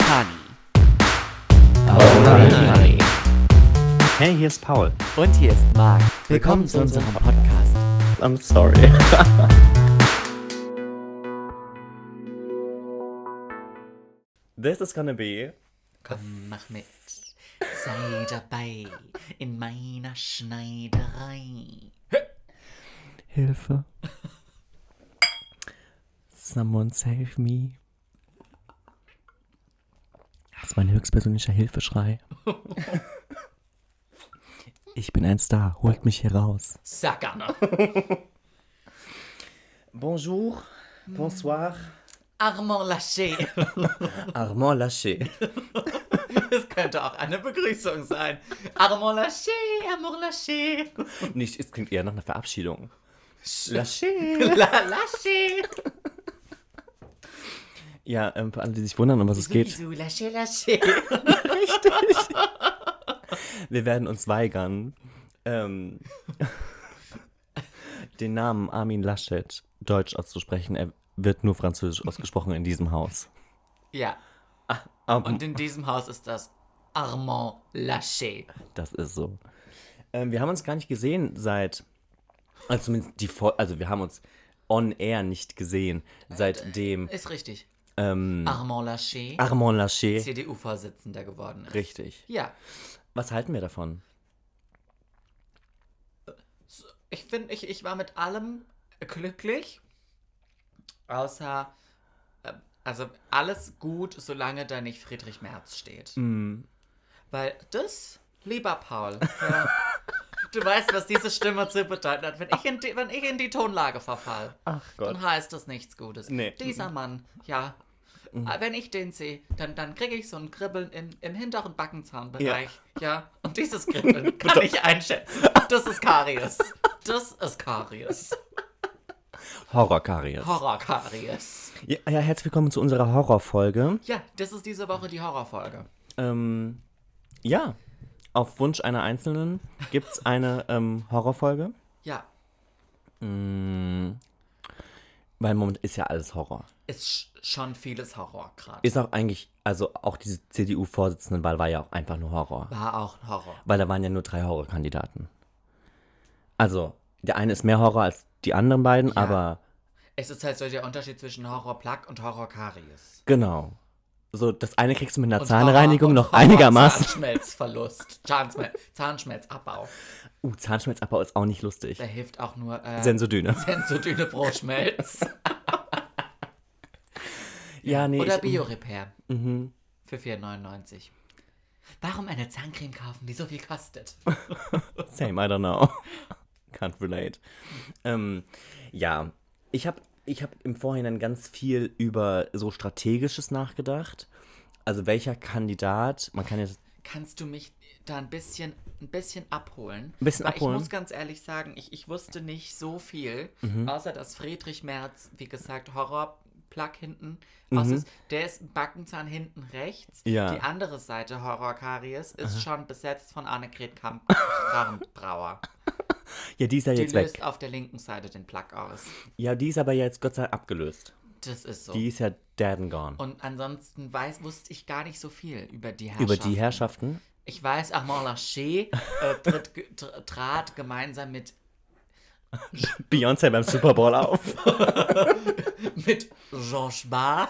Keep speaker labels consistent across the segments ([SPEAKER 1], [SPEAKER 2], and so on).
[SPEAKER 1] Honey.
[SPEAKER 2] Alright.
[SPEAKER 3] Hey, hier ist Paul.
[SPEAKER 1] Und hier ist Marc. Willkommen zu unserem Podcast.
[SPEAKER 3] I'm sorry. This is gonna be.
[SPEAKER 1] Komm, mach mit. Sei dabei in meiner Schneiderei.
[SPEAKER 3] Hilfe. Someone save me. Das ist mein höchstpersönlicher Hilfeschrei. Ich bin ein Star, holt mich hier raus.
[SPEAKER 1] Sagana.
[SPEAKER 3] Bonjour, bonsoir.
[SPEAKER 1] Armand Lachey.
[SPEAKER 3] Armand Lachey.
[SPEAKER 1] Das könnte auch eine Begrüßung sein. Armand Lachey, Armand Lachey.
[SPEAKER 3] Nicht, es klingt eher nach einer Verabschiedung. Lachey.
[SPEAKER 1] La.
[SPEAKER 3] Ja, ähm, für alle, die sich wundern, um was es geht.
[SPEAKER 1] Bisou, Lachey, Lachey.
[SPEAKER 3] Wir werden uns weigern, ähm, den Namen Armin Laschet deutsch auszusprechen. Er wird nur französisch ausgesprochen in diesem Haus.
[SPEAKER 1] Ja,
[SPEAKER 3] Aber
[SPEAKER 1] und in diesem Haus ist das Armand Lachey.
[SPEAKER 3] das ist so. Ähm, wir haben uns gar nicht gesehen seit, also zumindest die also wir haben uns on air nicht gesehen, seitdem
[SPEAKER 1] Ist richtig.
[SPEAKER 3] Ähm,
[SPEAKER 1] Armand Lachey
[SPEAKER 3] Armand Laschet.
[SPEAKER 1] CDU-Vorsitzender geworden ist.
[SPEAKER 3] Richtig.
[SPEAKER 1] Ja,
[SPEAKER 3] Was halten wir davon?
[SPEAKER 1] ich finde, ich, ich war mit allem glücklich. Außer, äh, also alles gut, solange da nicht Friedrich Merz steht.
[SPEAKER 3] Mm,
[SPEAKER 1] Weil das, lieber Paul, ja, du weißt, was diese Stimme zu bedeuten hat. Wenn ich in die, wenn ich in die Tonlage verfall,
[SPEAKER 3] Ach Gott.
[SPEAKER 1] dann heißt das nichts Gutes.
[SPEAKER 3] Nee.
[SPEAKER 1] Dieser Mann, ja. Äh, Wenn ich den sehe, dann, dann kriege ich so ein Kribbeln im, im hinteren Backenzahnbereich. Ja. Und dieses Kribbeln kann ich einschätzen. Das ist Karies. Das ist Karies.
[SPEAKER 3] Horror-Karies.
[SPEAKER 1] Horror-Karies.
[SPEAKER 3] Ja, ja, herzlich willkommen zu unserer Horrorfolge.
[SPEAKER 1] Ja, das ist diese Woche die Horrorfolge.
[SPEAKER 3] Ähm, ja, auf Wunsch einer Einzelnen gibt es eine ähm, Horrorfolge.
[SPEAKER 1] Ja,
[SPEAKER 3] Mm, weil im Moment ist ja alles Horror.
[SPEAKER 1] Ist sch- schon vieles Horror gerade.
[SPEAKER 3] Ist auch eigentlich, also auch diese CDU-Vorsitzendenwahl war ja auch einfach nur Horror.
[SPEAKER 1] War auch Horror.
[SPEAKER 3] Weil da waren ja nur drei Horrorkandidaten. Also, der eine ist mehr Horror als die anderen beiden,
[SPEAKER 1] Ja.
[SPEAKER 3] aber
[SPEAKER 1] Es ist halt so der Unterschied zwischen Horror-Plug und Horror-Karies.
[SPEAKER 3] genau. So, das eine kriegst du mit einer
[SPEAKER 1] Und
[SPEAKER 3] Zahnreinigung
[SPEAKER 1] Horror-
[SPEAKER 3] noch einigermaßen.
[SPEAKER 1] Zahnschmelzverlust. Zahnschmel Zahnschmelzabbau.
[SPEAKER 3] Uh, Zahnschmelzabbau ist auch nicht lustig.
[SPEAKER 1] Da hilft auch nur äh,
[SPEAKER 3] Sensodyne.
[SPEAKER 1] Sensodyne pro Schmelz.
[SPEAKER 3] Ja, nee.
[SPEAKER 1] Oder Biorepair.
[SPEAKER 3] Mhm.
[SPEAKER 1] Für 4,99. Warum eine Zahncreme kaufen, die so viel kostet?
[SPEAKER 3] Same, I don't know. Can't relate. Ähm, ja, ich habe ich hab im Vorhinein ganz viel über so Strategisches nachgedacht. Also welcher Kandidat, man kann jetzt,
[SPEAKER 1] Kannst du mich da ein bisschen, ein bisschen abholen?
[SPEAKER 3] Ein bisschen
[SPEAKER 1] Weil
[SPEAKER 3] abholen?
[SPEAKER 1] Ich muss ganz ehrlich sagen, ich, ich wusste nicht so viel,
[SPEAKER 3] Mhm.
[SPEAKER 1] außer dass Friedrich Merz, wie gesagt, Horror-Plug hinten
[SPEAKER 3] Mhm.
[SPEAKER 1] aus ist. Der ist Backenzahn hinten rechts.
[SPEAKER 3] Ja.
[SPEAKER 1] Die andere Seite Horror-Karies ist schon besetzt von Annegret Kamp Brauer.
[SPEAKER 3] ja, die ist ja
[SPEAKER 1] Die
[SPEAKER 3] jetzt weg.
[SPEAKER 1] löst auf der linken Seite den Plug aus.
[SPEAKER 3] Ja, die ist aber jetzt Gott sei Dank abgelöst.
[SPEAKER 1] Das ist so.
[SPEAKER 3] Die ist ja dead and gone.
[SPEAKER 1] Und ansonsten weiß, wusste ich gar nicht so viel über die Herrschaften.
[SPEAKER 3] Über die Herrschaften.
[SPEAKER 1] Ich weiß, Armand Lachey äh, trat gemeinsam mit,
[SPEAKER 3] Beyoncé beim Super Bowl auf.
[SPEAKER 1] mit Georges Barr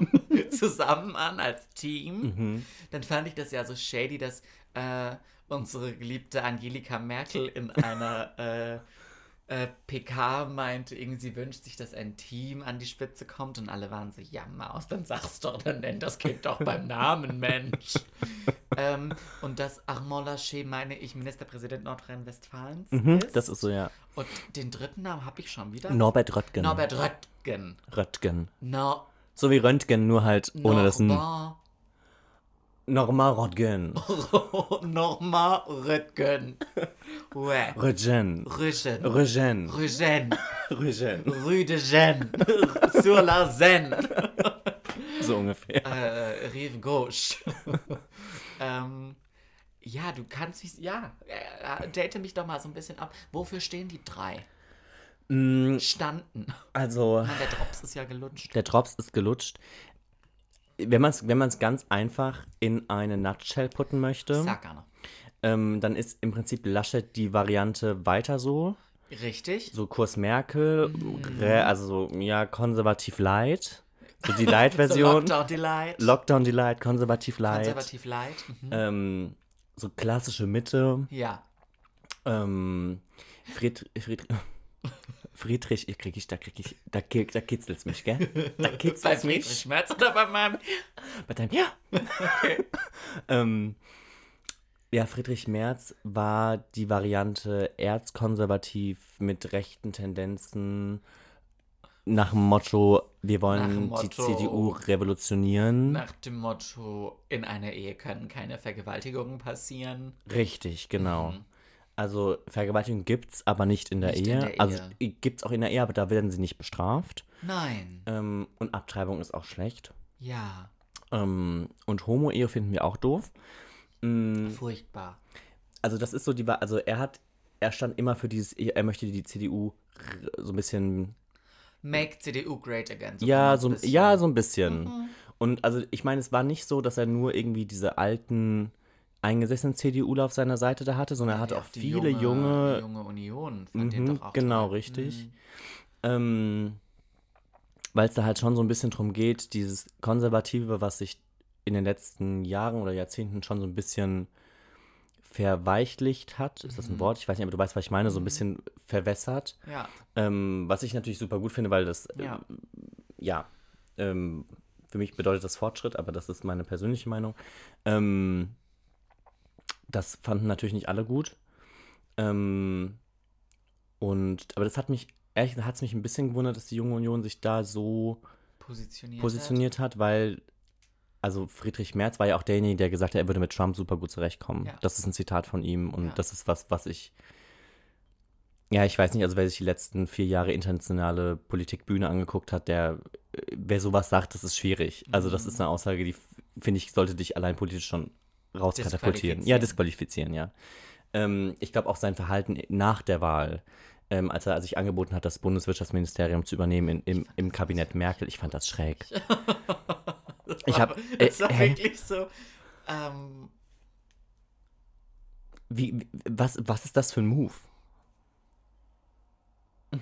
[SPEAKER 1] zusammen an als Team.
[SPEAKER 3] Mhm.
[SPEAKER 1] Dann fand ich das ja so shady, dass äh, unsere geliebte Angelika Merkel in einer äh, äh, PK meinte, irgendwie sie wünscht sich, dass ein Team an die Spitze kommt und alle waren so, ja Maus, dann sag's doch, dann nenn das Kind doch beim Namen, Mensch. ähm, und dass Armand Laschet, meine ich, Ministerpräsident Nordrhein-Westfalens
[SPEAKER 3] Mhm,
[SPEAKER 1] ist.
[SPEAKER 3] das ist so, ja.
[SPEAKER 1] Und den dritten Namen habe ich schon wieder.
[SPEAKER 3] Norbert Röttgen.
[SPEAKER 1] Norbert Röttgen.
[SPEAKER 3] Röttgen.
[SPEAKER 1] No,
[SPEAKER 3] So wie Röntgen, nur halt ohne das N. Normal Röttgen.
[SPEAKER 1] Norma Röttgen. Ouais.
[SPEAKER 3] Röttgen. Röttgen. Röttgen.
[SPEAKER 1] Rue de Gênes. Sur la Seine.
[SPEAKER 3] So ungefähr.
[SPEAKER 1] Äh, Rive Gauche. ähm, ja, du kannst mich. Ja, äh, date mich doch mal so ein bisschen ab. Wofür stehen die drei?
[SPEAKER 3] Mm,
[SPEAKER 1] Standen.
[SPEAKER 3] Also,
[SPEAKER 1] Mann, der Drops ist ja gelutscht.
[SPEAKER 3] der Drops ist gelutscht. Wenn man es wenn man's ganz einfach in eine Nutshell putten möchte,
[SPEAKER 1] Sag gerne.
[SPEAKER 3] ähm, dann ist im Prinzip Laschet die Variante weiter so.
[SPEAKER 1] Richtig?
[SPEAKER 3] So Kurs Merkel,
[SPEAKER 1] Mhm.
[SPEAKER 3] also so, ja, konservativ light. So die
[SPEAKER 1] So
[SPEAKER 3] Light-Version.
[SPEAKER 1] Lockdown Delight.
[SPEAKER 3] Lockdown Delight, konservativ light.
[SPEAKER 1] Konservativ Light. Mhm.
[SPEAKER 3] Ähm, so klassische Mitte.
[SPEAKER 1] Ja.
[SPEAKER 3] Ähm, Fried, Fried, Friedrich, ich krieg ich, da krieg ich, da, da kitzelt's mich, gell? Da
[SPEAKER 1] Bei
[SPEAKER 3] kitzelt's
[SPEAKER 1] Friedrich
[SPEAKER 3] mich.
[SPEAKER 1] Merz oder bei meinem.
[SPEAKER 3] Bei deinem, ja. ähm, ja, Friedrich Merz war die Variante erzkonservativ mit rechten Tendenzen nach dem Motto, wir wollen
[SPEAKER 1] dem
[SPEAKER 3] die
[SPEAKER 1] Motto-
[SPEAKER 3] CDU revolutionieren.
[SPEAKER 1] Nach dem Motto, in einer Ehe können keine Vergewaltigungen passieren.
[SPEAKER 3] Richtig, genau.
[SPEAKER 1] Mhm.
[SPEAKER 3] Also Vergewaltigung gibt's, aber nicht in der
[SPEAKER 1] Nicht
[SPEAKER 3] Ehe.
[SPEAKER 1] in der
[SPEAKER 3] Also
[SPEAKER 1] Ehe.
[SPEAKER 3] gibt's auch in der Ehe, aber da werden sie nicht bestraft.
[SPEAKER 1] Nein.
[SPEAKER 3] Ähm, und Abtreibung ist auch schlecht.
[SPEAKER 1] Ja.
[SPEAKER 3] Ähm, und Homo-Ehe finden wir auch doof. Mm,
[SPEAKER 1] Furchtbar.
[SPEAKER 3] also das ist so die, also er hat, er stand immer für dieses, er möchte die CDU so ein bisschen,
[SPEAKER 1] Make CDU great again. So
[SPEAKER 3] ja, so,
[SPEAKER 1] bisschen-
[SPEAKER 3] ja, so ein bisschen.
[SPEAKER 1] Mhm.
[SPEAKER 3] Und also ich meine, es war nicht so, dass er nur irgendwie diese alten eingesessenen CDUler auf seiner Seite da hatte, sondern er hatte
[SPEAKER 1] Ja,
[SPEAKER 3] auch viele
[SPEAKER 1] junge,
[SPEAKER 3] junge,
[SPEAKER 1] junge Union
[SPEAKER 3] Mhm, genau,
[SPEAKER 1] toll.
[SPEAKER 3] richtig.
[SPEAKER 1] Mhm.
[SPEAKER 3] ähm, weil es da halt schon so ein bisschen drum geht, dieses Konservative, was sich in den letzten Jahren oder Jahrzehnten schon so ein bisschen verweichlicht hat. Ist das ein
[SPEAKER 1] Mhm.
[SPEAKER 3] Wort? Ich weiß nicht, aber du weißt, was ich meine, so ein
[SPEAKER 1] Mhm.
[SPEAKER 3] bisschen verwässert.
[SPEAKER 1] Ja,
[SPEAKER 3] Ähm, was ich natürlich super gut finde, weil das, äh,
[SPEAKER 1] ja.
[SPEAKER 3] ja, ähm, für mich bedeutet das Fortschritt, aber das ist meine persönliche Meinung. Ähm, das fanden natürlich nicht alle gut. Ähm, und, aber das hat mich, ehrlich gesagt, hat es mich ein bisschen gewundert, dass die Junge Union sich da so
[SPEAKER 1] Positioniert.
[SPEAKER 3] positioniert hat, weil, also Friedrich Merz war ja auch derjenige, der gesagt hat, er würde mit Trump super gut zurechtkommen.
[SPEAKER 1] Ja.
[SPEAKER 3] Das ist ein Zitat von ihm und
[SPEAKER 1] Ja.
[SPEAKER 3] das ist was, was ich, ja, ich weiß nicht, also wer sich die letzten vier Jahre internationale Politikbühne angeguckt hat, der, wer sowas sagt, das ist schwierig. Also das
[SPEAKER 1] Mhm.
[SPEAKER 3] ist eine Aussage, die, finde ich, sollte dich allein politisch schon rauskatapultieren. Ja, disqualifizieren, ja. Ähm, ich glaube auch sein Verhalten nach der Wahl, ähm, als er sich angeboten hat, das Bundeswirtschaftsministerium zu übernehmen in, im, im Kabinett Merkel, ich fand das schräg.
[SPEAKER 1] Das
[SPEAKER 3] Ich
[SPEAKER 1] war-
[SPEAKER 3] hab-
[SPEAKER 1] Das
[SPEAKER 3] äh,
[SPEAKER 1] war wirklich so. Ähm,
[SPEAKER 3] Wie, wie- was, was ist das für ein Move?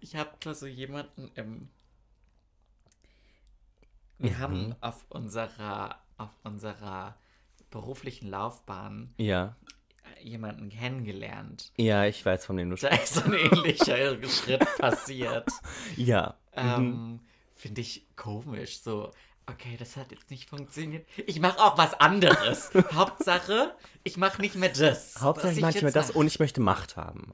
[SPEAKER 1] ich habe da so jemanden im. Wir
[SPEAKER 3] Mhm.
[SPEAKER 1] haben auf unserer, auf unserer beruflichen Laufbahn
[SPEAKER 3] Ja.
[SPEAKER 1] jemanden kennengelernt.
[SPEAKER 3] Ja, ich weiß, von dem du
[SPEAKER 1] Da ist so ein ähnlicher Schritt passiert.
[SPEAKER 3] Ja. Mhm.
[SPEAKER 1] Ähm, Finde ich komisch. So, okay, das hat jetzt nicht funktioniert. Ich mache auch was anderes. Hauptsache, ich mache nicht mehr das.
[SPEAKER 3] Hauptsache, ich mache mir
[SPEAKER 1] jetzt
[SPEAKER 3] das
[SPEAKER 1] mache.
[SPEAKER 3] und ich möchte Macht haben.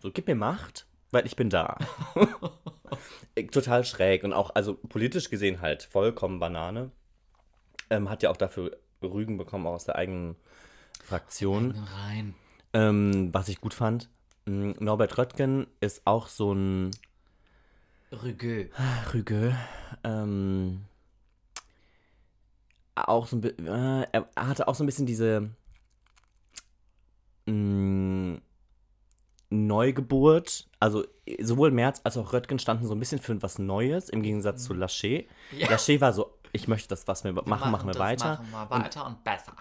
[SPEAKER 3] So, gib mir Macht, weil ich bin da. Total schräg und auch, also politisch gesehen halt vollkommen Banane. Ähm, hat ja auch dafür Rügen bekommen, auch aus der eigenen Fraktion.
[SPEAKER 1] Rein.
[SPEAKER 3] Ähm, was ich gut fand. m, Norbert Röttgen ist auch so ein
[SPEAKER 1] Rügö.
[SPEAKER 3] Rüge. Ähm, auch so ein äh, er hatte auch so ein bisschen diese mh, Neugeburt. Also sowohl Merz als auch Röttgen standen so ein bisschen für was Neues im Gegensatz zu Laschet.
[SPEAKER 1] Ja.
[SPEAKER 3] Laschet war so, ich möchte das, was wir machen, machen, wir weiter.
[SPEAKER 1] Machen wir weiter und, besser.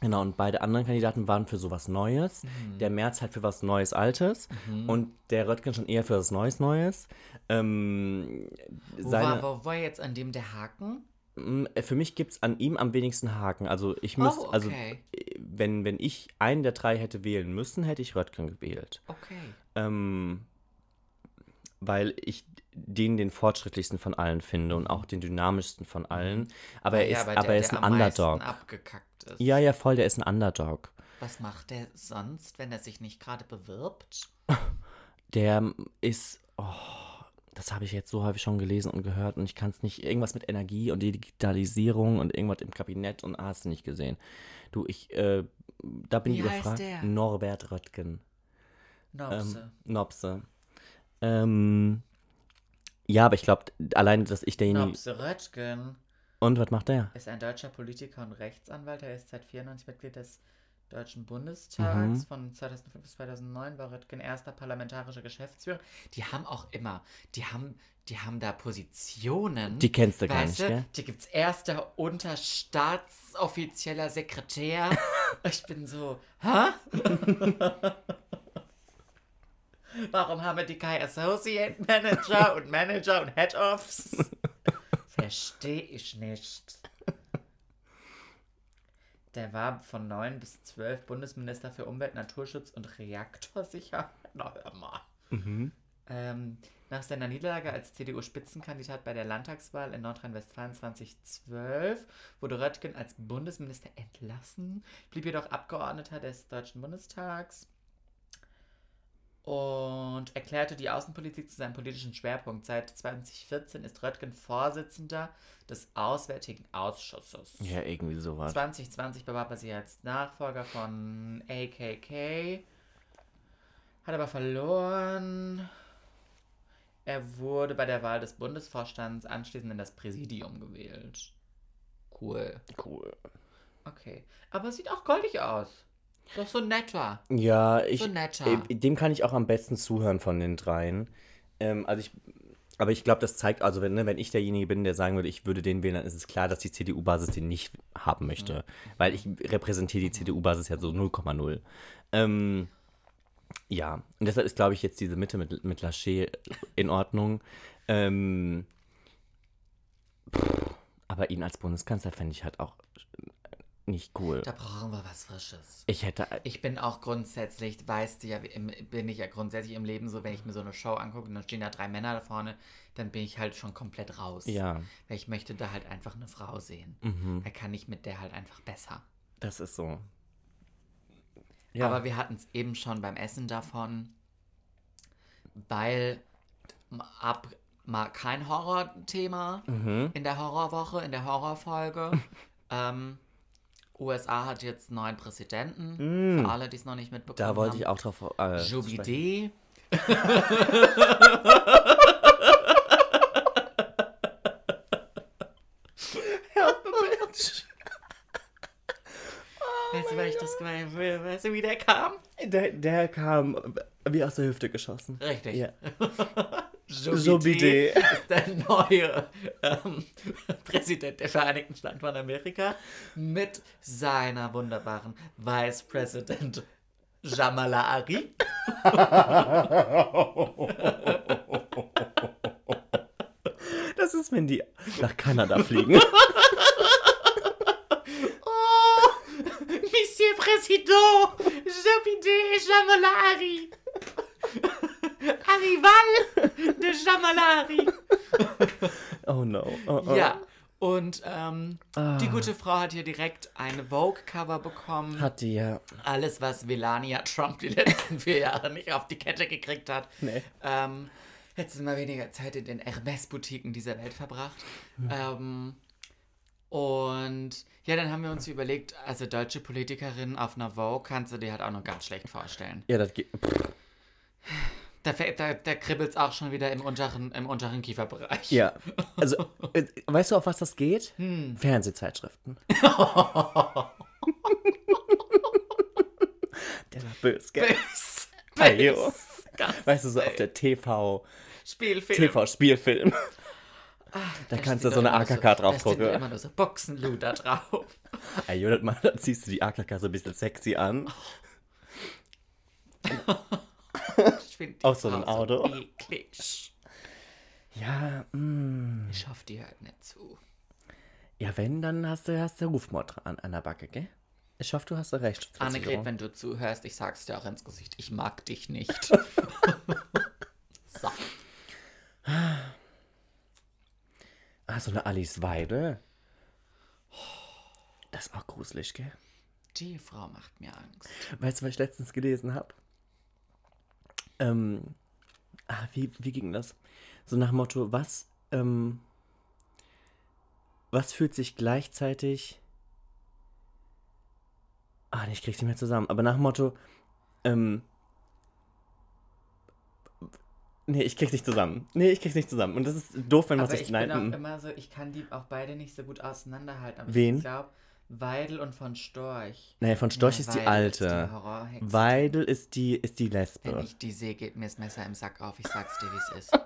[SPEAKER 3] Genau, und beide anderen Kandidaten waren für sowas Neues.
[SPEAKER 1] Mhm.
[SPEAKER 3] Der Merz halt für was Neues Altes und der Röttgen schon eher für was Neues Neues. Ähm,
[SPEAKER 1] Wo,
[SPEAKER 3] seine,
[SPEAKER 1] war, wo war jetzt an dem der Haken?
[SPEAKER 3] Mm, Für mich gibt es an ihm am wenigsten Haken. Also ich müsste,
[SPEAKER 1] oh,
[SPEAKER 3] also
[SPEAKER 1] okay.
[SPEAKER 3] äh, wenn, wenn ich einen der drei hätte wählen müssen, hätte ich Röttgen gewählt.
[SPEAKER 1] Okay.
[SPEAKER 3] Ähm, weil ich den den fortschrittlichsten von allen finde und auch den dynamischsten von allen. Aber er
[SPEAKER 1] Ah Ja,
[SPEAKER 3] ist,
[SPEAKER 1] aber
[SPEAKER 3] aber
[SPEAKER 1] der,
[SPEAKER 3] er ist ein Underdog.
[SPEAKER 1] ist.
[SPEAKER 3] Ja, ja, voll, der ist ein Underdog.
[SPEAKER 1] Was macht der sonst, wenn er sich nicht gerade bewirbt?
[SPEAKER 3] Der ist, oh, das habe ich jetzt so häufig schon gelesen und gehört und ich kann es nicht, irgendwas mit Energie und Digitalisierung und irgendwas im Kabinett und ah, hast du nicht gesehen. Du, ich, äh, da bin
[SPEAKER 1] Wie
[SPEAKER 3] ich überfragt.
[SPEAKER 1] der?
[SPEAKER 3] Norbert Röttgen.
[SPEAKER 1] Nopse.
[SPEAKER 3] Ähm, Nopse. Ähm, ja, aber ich glaube, allein, dass ich derjenige.
[SPEAKER 1] Nopse Röttgen
[SPEAKER 3] Und was macht der?
[SPEAKER 1] ist ein deutscher Politiker und Rechtsanwalt. Er ist seit 94 Mitglied des Deutschen Bundestags von 2005 bis 2009 war Röttgen erster parlamentarischer Geschäftsführer. Die haben auch immer, die haben, die haben da Positionen.
[SPEAKER 3] Die kennst du gar
[SPEAKER 1] weißt
[SPEAKER 3] nicht,
[SPEAKER 1] du?
[SPEAKER 3] gell?
[SPEAKER 1] Die gibt's erster Unterstaatsoffizieller Sekretär. ich bin so, hä? Warum haben die kein Associate Manager und Manager und Head-Offs? Verstehe ich nicht. Der war von 9 bis 12 Bundesminister für Umwelt, Naturschutz und Reaktorsicherheit. Na, hör mal. Ähm, nach seiner Niederlage als CDU-Spitzenkandidat bei der Landtagswahl in Nordrhein-Westfalen 2012 wurde Röttgen als Bundesminister entlassen, blieb jedoch Abgeordneter des Deutschen Bundestags und erklärte die Außenpolitik zu seinem politischen Schwerpunkt. Seit 2014 ist Röttgen Vorsitzender des Auswärtigen Ausschusses.
[SPEAKER 3] Ja, irgendwie sowas.
[SPEAKER 1] 2020 bewarb er sich als Nachfolger von AKK, hat aber verloren. Er wurde bei der Wahl des Bundesvorstands anschließend in das Präsidium gewählt. Cool.
[SPEAKER 3] Cool.
[SPEAKER 1] Okay. Aber es sieht auch goldig aus. Doch so netter.
[SPEAKER 3] Ja, ich,
[SPEAKER 1] So netter.
[SPEAKER 3] äh, dem kann ich auch am besten zuhören von den dreien. Ähm, also ich, aber ich glaube, das zeigt, also wenn, ne, wenn ich derjenige bin, der sagen würde, ich würde den wählen, dann ist es klar, dass die CDU-Basis den nicht haben möchte. Weil ich repräsentiere die CDU-Basis ja so 0,0. Ähm, ja, und deshalb ist, glaube ich, jetzt diese Mitte mit, mit Lachey in Ordnung. Ähm, pff, aber ihn als Bundeskanzler fände ich halt auch nicht cool.
[SPEAKER 1] Da brauchen wir was Frisches.
[SPEAKER 3] Ich hätte,
[SPEAKER 1] Ich bin auch grundsätzlich, weißt du ja, im, bin ich ja grundsätzlich im Leben so, wenn ich mir so eine Show angucke und dann stehen da drei Männer da vorne, dann bin ich halt schon komplett raus.
[SPEAKER 3] ja,
[SPEAKER 1] Weil ich möchte da halt einfach eine Frau sehen.
[SPEAKER 3] mhm,
[SPEAKER 1] Da kann ich mit der halt einfach besser.
[SPEAKER 3] das ist so.
[SPEAKER 1] Aber wir hatten es eben schon beim Essen davon, weil ab mal kein Horrorthema
[SPEAKER 3] Mhm.
[SPEAKER 1] in der Horrorwoche, in der Horrorfolge. ähm, USA hat jetzt einen neuen Präsidenten.
[SPEAKER 3] Mm.
[SPEAKER 1] Für alle, die es noch nicht mitbekommen
[SPEAKER 3] Da wollte
[SPEAKER 1] haben.
[SPEAKER 3] ich auch drauf. Äh, sprechen.
[SPEAKER 1] Jobidee. Weißt du, weil ich das gemeint habe? Weißt du, wie der kam?
[SPEAKER 3] Der, der kam wie aus der Hüfte geschossen.
[SPEAKER 1] Richtig.
[SPEAKER 3] Ja.
[SPEAKER 1] Jobidee. ist der neue ähm, Präsident der Vereinigten Staaten von Amerika mit seiner wunderbaren Vice President Jamala Ari.
[SPEAKER 3] Das ist, wenn die nach Kanada fliegen.
[SPEAKER 1] Oh, Monsieur Président, Jobidee Jamala Ari. Arrival de Jamala Ari.
[SPEAKER 3] Oh no. Oh, oh.
[SPEAKER 1] Ja. Und ähm,
[SPEAKER 3] Ah.
[SPEAKER 1] die gute Frau hat hier direkt ein Vogue-Cover bekommen.
[SPEAKER 3] Hat die ja.
[SPEAKER 1] Alles, was Melania Trump die letzten vier Jahre nicht auf die Kette gekriegt hat.
[SPEAKER 3] Nee.
[SPEAKER 1] Ähm, hätte sie mal weniger Zeit in den Hermes-Boutiquen dieser Welt verbracht. Ähm, und ja, dann haben wir uns überlegt, also deutsche Politikerin auf einer Vogue kannst du dir halt auch noch ganz schlecht vorstellen.
[SPEAKER 3] Ja, das geht. Pff,
[SPEAKER 1] Da, da, da kribbelt es auch schon wieder im unteren, im unteren Kieferbereich.
[SPEAKER 3] Ja. Also, äh, weißt du, auf was das geht?
[SPEAKER 1] Hm.
[SPEAKER 3] Fernsehzeitschriften. Der war böse, gell?
[SPEAKER 1] Bös,
[SPEAKER 3] Ajo.
[SPEAKER 1] bös, ganz
[SPEAKER 3] Weißt du, so auf der TV,
[SPEAKER 1] Spielfilm.
[SPEAKER 3] TV-Spielfilm. Da
[SPEAKER 1] Da
[SPEAKER 3] kannst du so eine AKK
[SPEAKER 1] Da sind
[SPEAKER 3] draufdrucken.
[SPEAKER 1] immer nur so Boxenluder drauf.
[SPEAKER 3] Ey, Judith, mal, dann ziehst du die AKK so ein bisschen sexy an.
[SPEAKER 1] Ich finde die
[SPEAKER 3] Auf so einem
[SPEAKER 1] Frau
[SPEAKER 3] Auto.
[SPEAKER 1] eklig.
[SPEAKER 3] Ja, mm.
[SPEAKER 1] Ich hoffe, die hört nicht zu.
[SPEAKER 3] Ja, wenn, dann hast du, hast du Rufmord an, an der Backe, gell? Ich hoffe, du hast eine
[SPEAKER 1] Annegret, wenn du zuhörst, ich sag's dir auch ins Gesicht, ich mag dich nicht. so.
[SPEAKER 3] Ah, so eine Alice Weide. Das ist auch gruselig, gell?
[SPEAKER 1] Die Frau macht mir Angst.
[SPEAKER 3] Weißt du, was ich letztens gelesen habe? Ähm, ah, wie, wie ging das? So nach Motto, was, ähm, was fühlt sich gleichzeitig. Ah, nee, ich krieg's nicht mehr zusammen. Aber nach Motto, ähm. Nee, ich krieg's nicht zusammen. Nee, ich krieg's nicht zusammen. Und das ist doof, wenn man sich
[SPEAKER 1] ich bin auch
[SPEAKER 3] nein, mm.
[SPEAKER 1] immer so, ich kann die auch beide nicht so gut auseinanderhalten. Aber
[SPEAKER 3] Wen?
[SPEAKER 1] Ich glaube, Weidel und von Storch.
[SPEAKER 3] Nee, von Storch
[SPEAKER 1] Ja,
[SPEAKER 3] ist die alte.
[SPEAKER 1] Ist die Horrorhexe.
[SPEAKER 3] Weidel ist die, ist die
[SPEAKER 1] Wenn
[SPEAKER 3] Lesbe.
[SPEAKER 1] ich die sehe, geht mir das Messer im Sack auf. Ich sag's dir, wie es ist.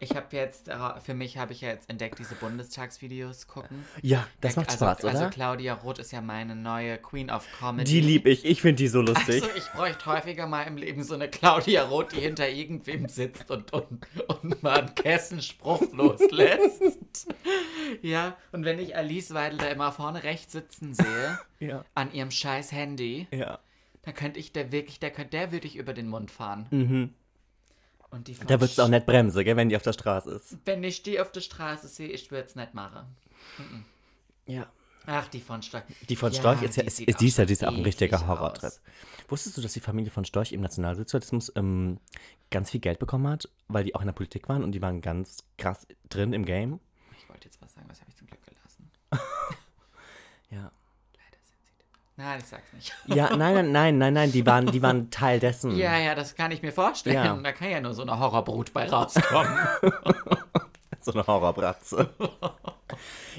[SPEAKER 1] Ich habe jetzt, äh, für mich habe ich ja jetzt entdeckt, diese Bundestagsvideos gucken.
[SPEAKER 3] Ja, das macht
[SPEAKER 1] also,
[SPEAKER 3] Spaß, oder?
[SPEAKER 1] Also Claudia Roth ist ja meine neue Queen of Comedy.
[SPEAKER 3] die lieb ich. Ich finde die so lustig.
[SPEAKER 1] Also ich bräuchte häufiger mal im Leben so eine Claudia Roth, die hinter irgendwem sitzt und, und, und mal einen Kessenspruch loslässt. Ja, und wenn ich Alice Weidel da immer vorne rechts sitzen sehe,
[SPEAKER 3] ja.
[SPEAKER 1] an ihrem scheiß Handy,
[SPEAKER 3] Ja.
[SPEAKER 1] dann könnte ich der wirklich, der, könnte, der würde ich über den Mund fahren.
[SPEAKER 3] Mhm.
[SPEAKER 1] Und die
[SPEAKER 3] Da würdest du auch nicht bremsen, gell, wenn die auf der Straße ist.
[SPEAKER 1] Wenn ich die auf der Straße sehe, ich würde es nicht machen.
[SPEAKER 3] Ja.
[SPEAKER 1] Ach, die von Storch.
[SPEAKER 3] Die von
[SPEAKER 1] Ja,
[SPEAKER 3] Storch ist ja, ist, ist, die ist ja, die ist auch ein richtiger Horrortrip. Wusstest du, dass die Familie von Storch im Nationalsozialismus ähm, ganz viel Geld bekommen hat, weil die auch in der Politik waren und die waren ganz krass drin im Game?
[SPEAKER 1] Ich wollte jetzt was sagen, was habe ich zum Glück gelassen?
[SPEAKER 3] Ja.
[SPEAKER 1] Leider sind sie da. Nein, ich sag's nicht.
[SPEAKER 3] Ja, nein, nein, nein, nein, nein, die waren, die waren Teil dessen.
[SPEAKER 1] Ja, ja, das kann ich mir vorstellen.
[SPEAKER 3] Ja.
[SPEAKER 1] Da kann ja nur so eine Horrorbrut bei rauskommen.
[SPEAKER 3] So eine Horrorbratze.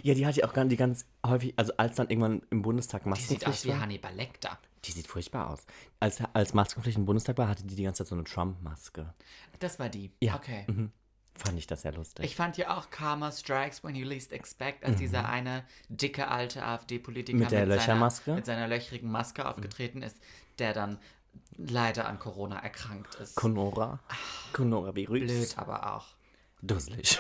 [SPEAKER 3] ja, die hat ja auch ganz, die ganz häufig, also als dann irgendwann im Bundestag
[SPEAKER 1] Die sieht aus
[SPEAKER 3] Maskenpflicht
[SPEAKER 1] wie. Hannibal Lecter.
[SPEAKER 3] Die sieht furchtbar aus. Als, als Maskenpflicht im Bundestag war, hatte die die ganze Zeit so eine Trump-Maske.
[SPEAKER 1] Das war die.
[SPEAKER 3] Ja.
[SPEAKER 1] Okay.
[SPEAKER 3] Mhm. Fand ich das sehr lustig.
[SPEAKER 1] Ich fand ja auch Karma Strikes When You Least Expect, als dieser eine dicke alte AfD-Politiker
[SPEAKER 3] Mhm. Mit der
[SPEAKER 1] seiner,
[SPEAKER 3] Löchermaske?
[SPEAKER 1] mit seiner löchrigen Maske aufgetreten ist, der dann leider an Corona erkrankt ist.
[SPEAKER 3] Conora. Conora Virus.
[SPEAKER 1] Blöd aber auch.
[SPEAKER 3] Dusselig.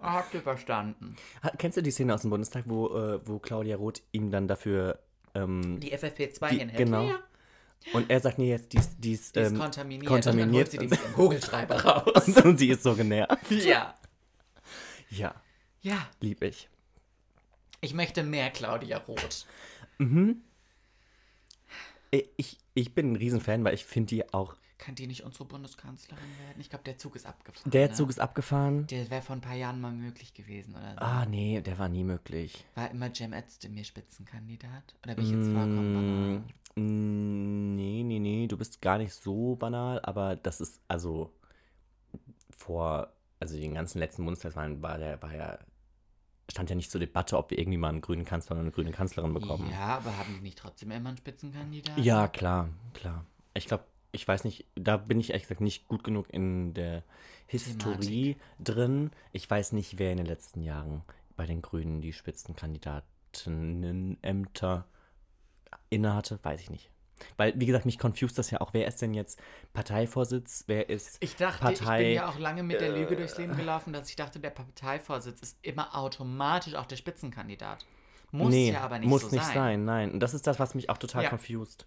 [SPEAKER 1] Habt ihr verstanden?
[SPEAKER 3] Kennst du die Szene aus dem Bundestag, wo, äh, wo Claudia Roth ihm dann dafür. Ähm,
[SPEAKER 1] Die FFP2
[SPEAKER 3] Die- genau.
[SPEAKER 1] Ja,
[SPEAKER 3] und er sagt, nee, jetzt, die ist, die ist,
[SPEAKER 1] die ist
[SPEAKER 3] ähm,
[SPEAKER 1] kontaminiert.
[SPEAKER 3] kontaminiert.
[SPEAKER 1] Und dann holt sie die mit dem Kugelschreiber raus.
[SPEAKER 3] und sie ist so genervt.
[SPEAKER 1] ja.
[SPEAKER 3] Ja,
[SPEAKER 1] Ja.
[SPEAKER 3] lieb ich.
[SPEAKER 1] Ich möchte mehr Claudia Roth.
[SPEAKER 3] Äh, Ich, ich bin ein Riesenfan, weil ich finde die auch.
[SPEAKER 1] Kann die nicht unsere Bundeskanzlerin werden? Ich glaube, der Zug ist abgefahren.
[SPEAKER 3] Der
[SPEAKER 1] ne?
[SPEAKER 3] Zug ist abgefahren.
[SPEAKER 1] Der wäre vor ein paar Jahren mal möglich gewesen, oder so.
[SPEAKER 3] Ah, nee, der war nie möglich.
[SPEAKER 1] War immer Cem Özdemir Spitzenkandidat? Oder bin ich jetzt vollkommen banal?
[SPEAKER 3] Mm, Nee, nee, nee, du bist gar nicht so banal, aber das ist also vor, also den ganzen letzten Bundestagswahlen war der, war ja, stand ja nicht zur Debatte, ob wir irgendwie mal einen grünen Kanzler oder eine grüne Kanzlerin bekommen.
[SPEAKER 1] Ja, aber haben die nicht trotzdem immer einen Spitzenkandidat?
[SPEAKER 3] Ja, klar, klar. Ich glaube, ich weiß nicht, da bin ich ehrlich gesagt nicht gut genug in der Historie drin. Ich weiß nicht, wer in den letzten Jahren bei den Grünen die Spitzenkandidatinnenämter innehatte, weiß ich nicht. Weil, wie gesagt, mich confused das ja auch. Wer ist denn jetzt Parteivorsitz? Wer ist
[SPEAKER 1] Ich dachte,
[SPEAKER 3] Partei?
[SPEAKER 1] ich bin ja auch lange mit der Lüge durchs Leben gelaufen, dass ich dachte, der Parteivorsitz ist immer automatisch auch der Spitzenkandidat. Muss
[SPEAKER 3] nee,
[SPEAKER 1] ja aber nicht
[SPEAKER 3] muss
[SPEAKER 1] so
[SPEAKER 3] nicht
[SPEAKER 1] sein.
[SPEAKER 3] sein. Nein. Und das ist das, was mich auch total
[SPEAKER 1] Ja.
[SPEAKER 3] confused.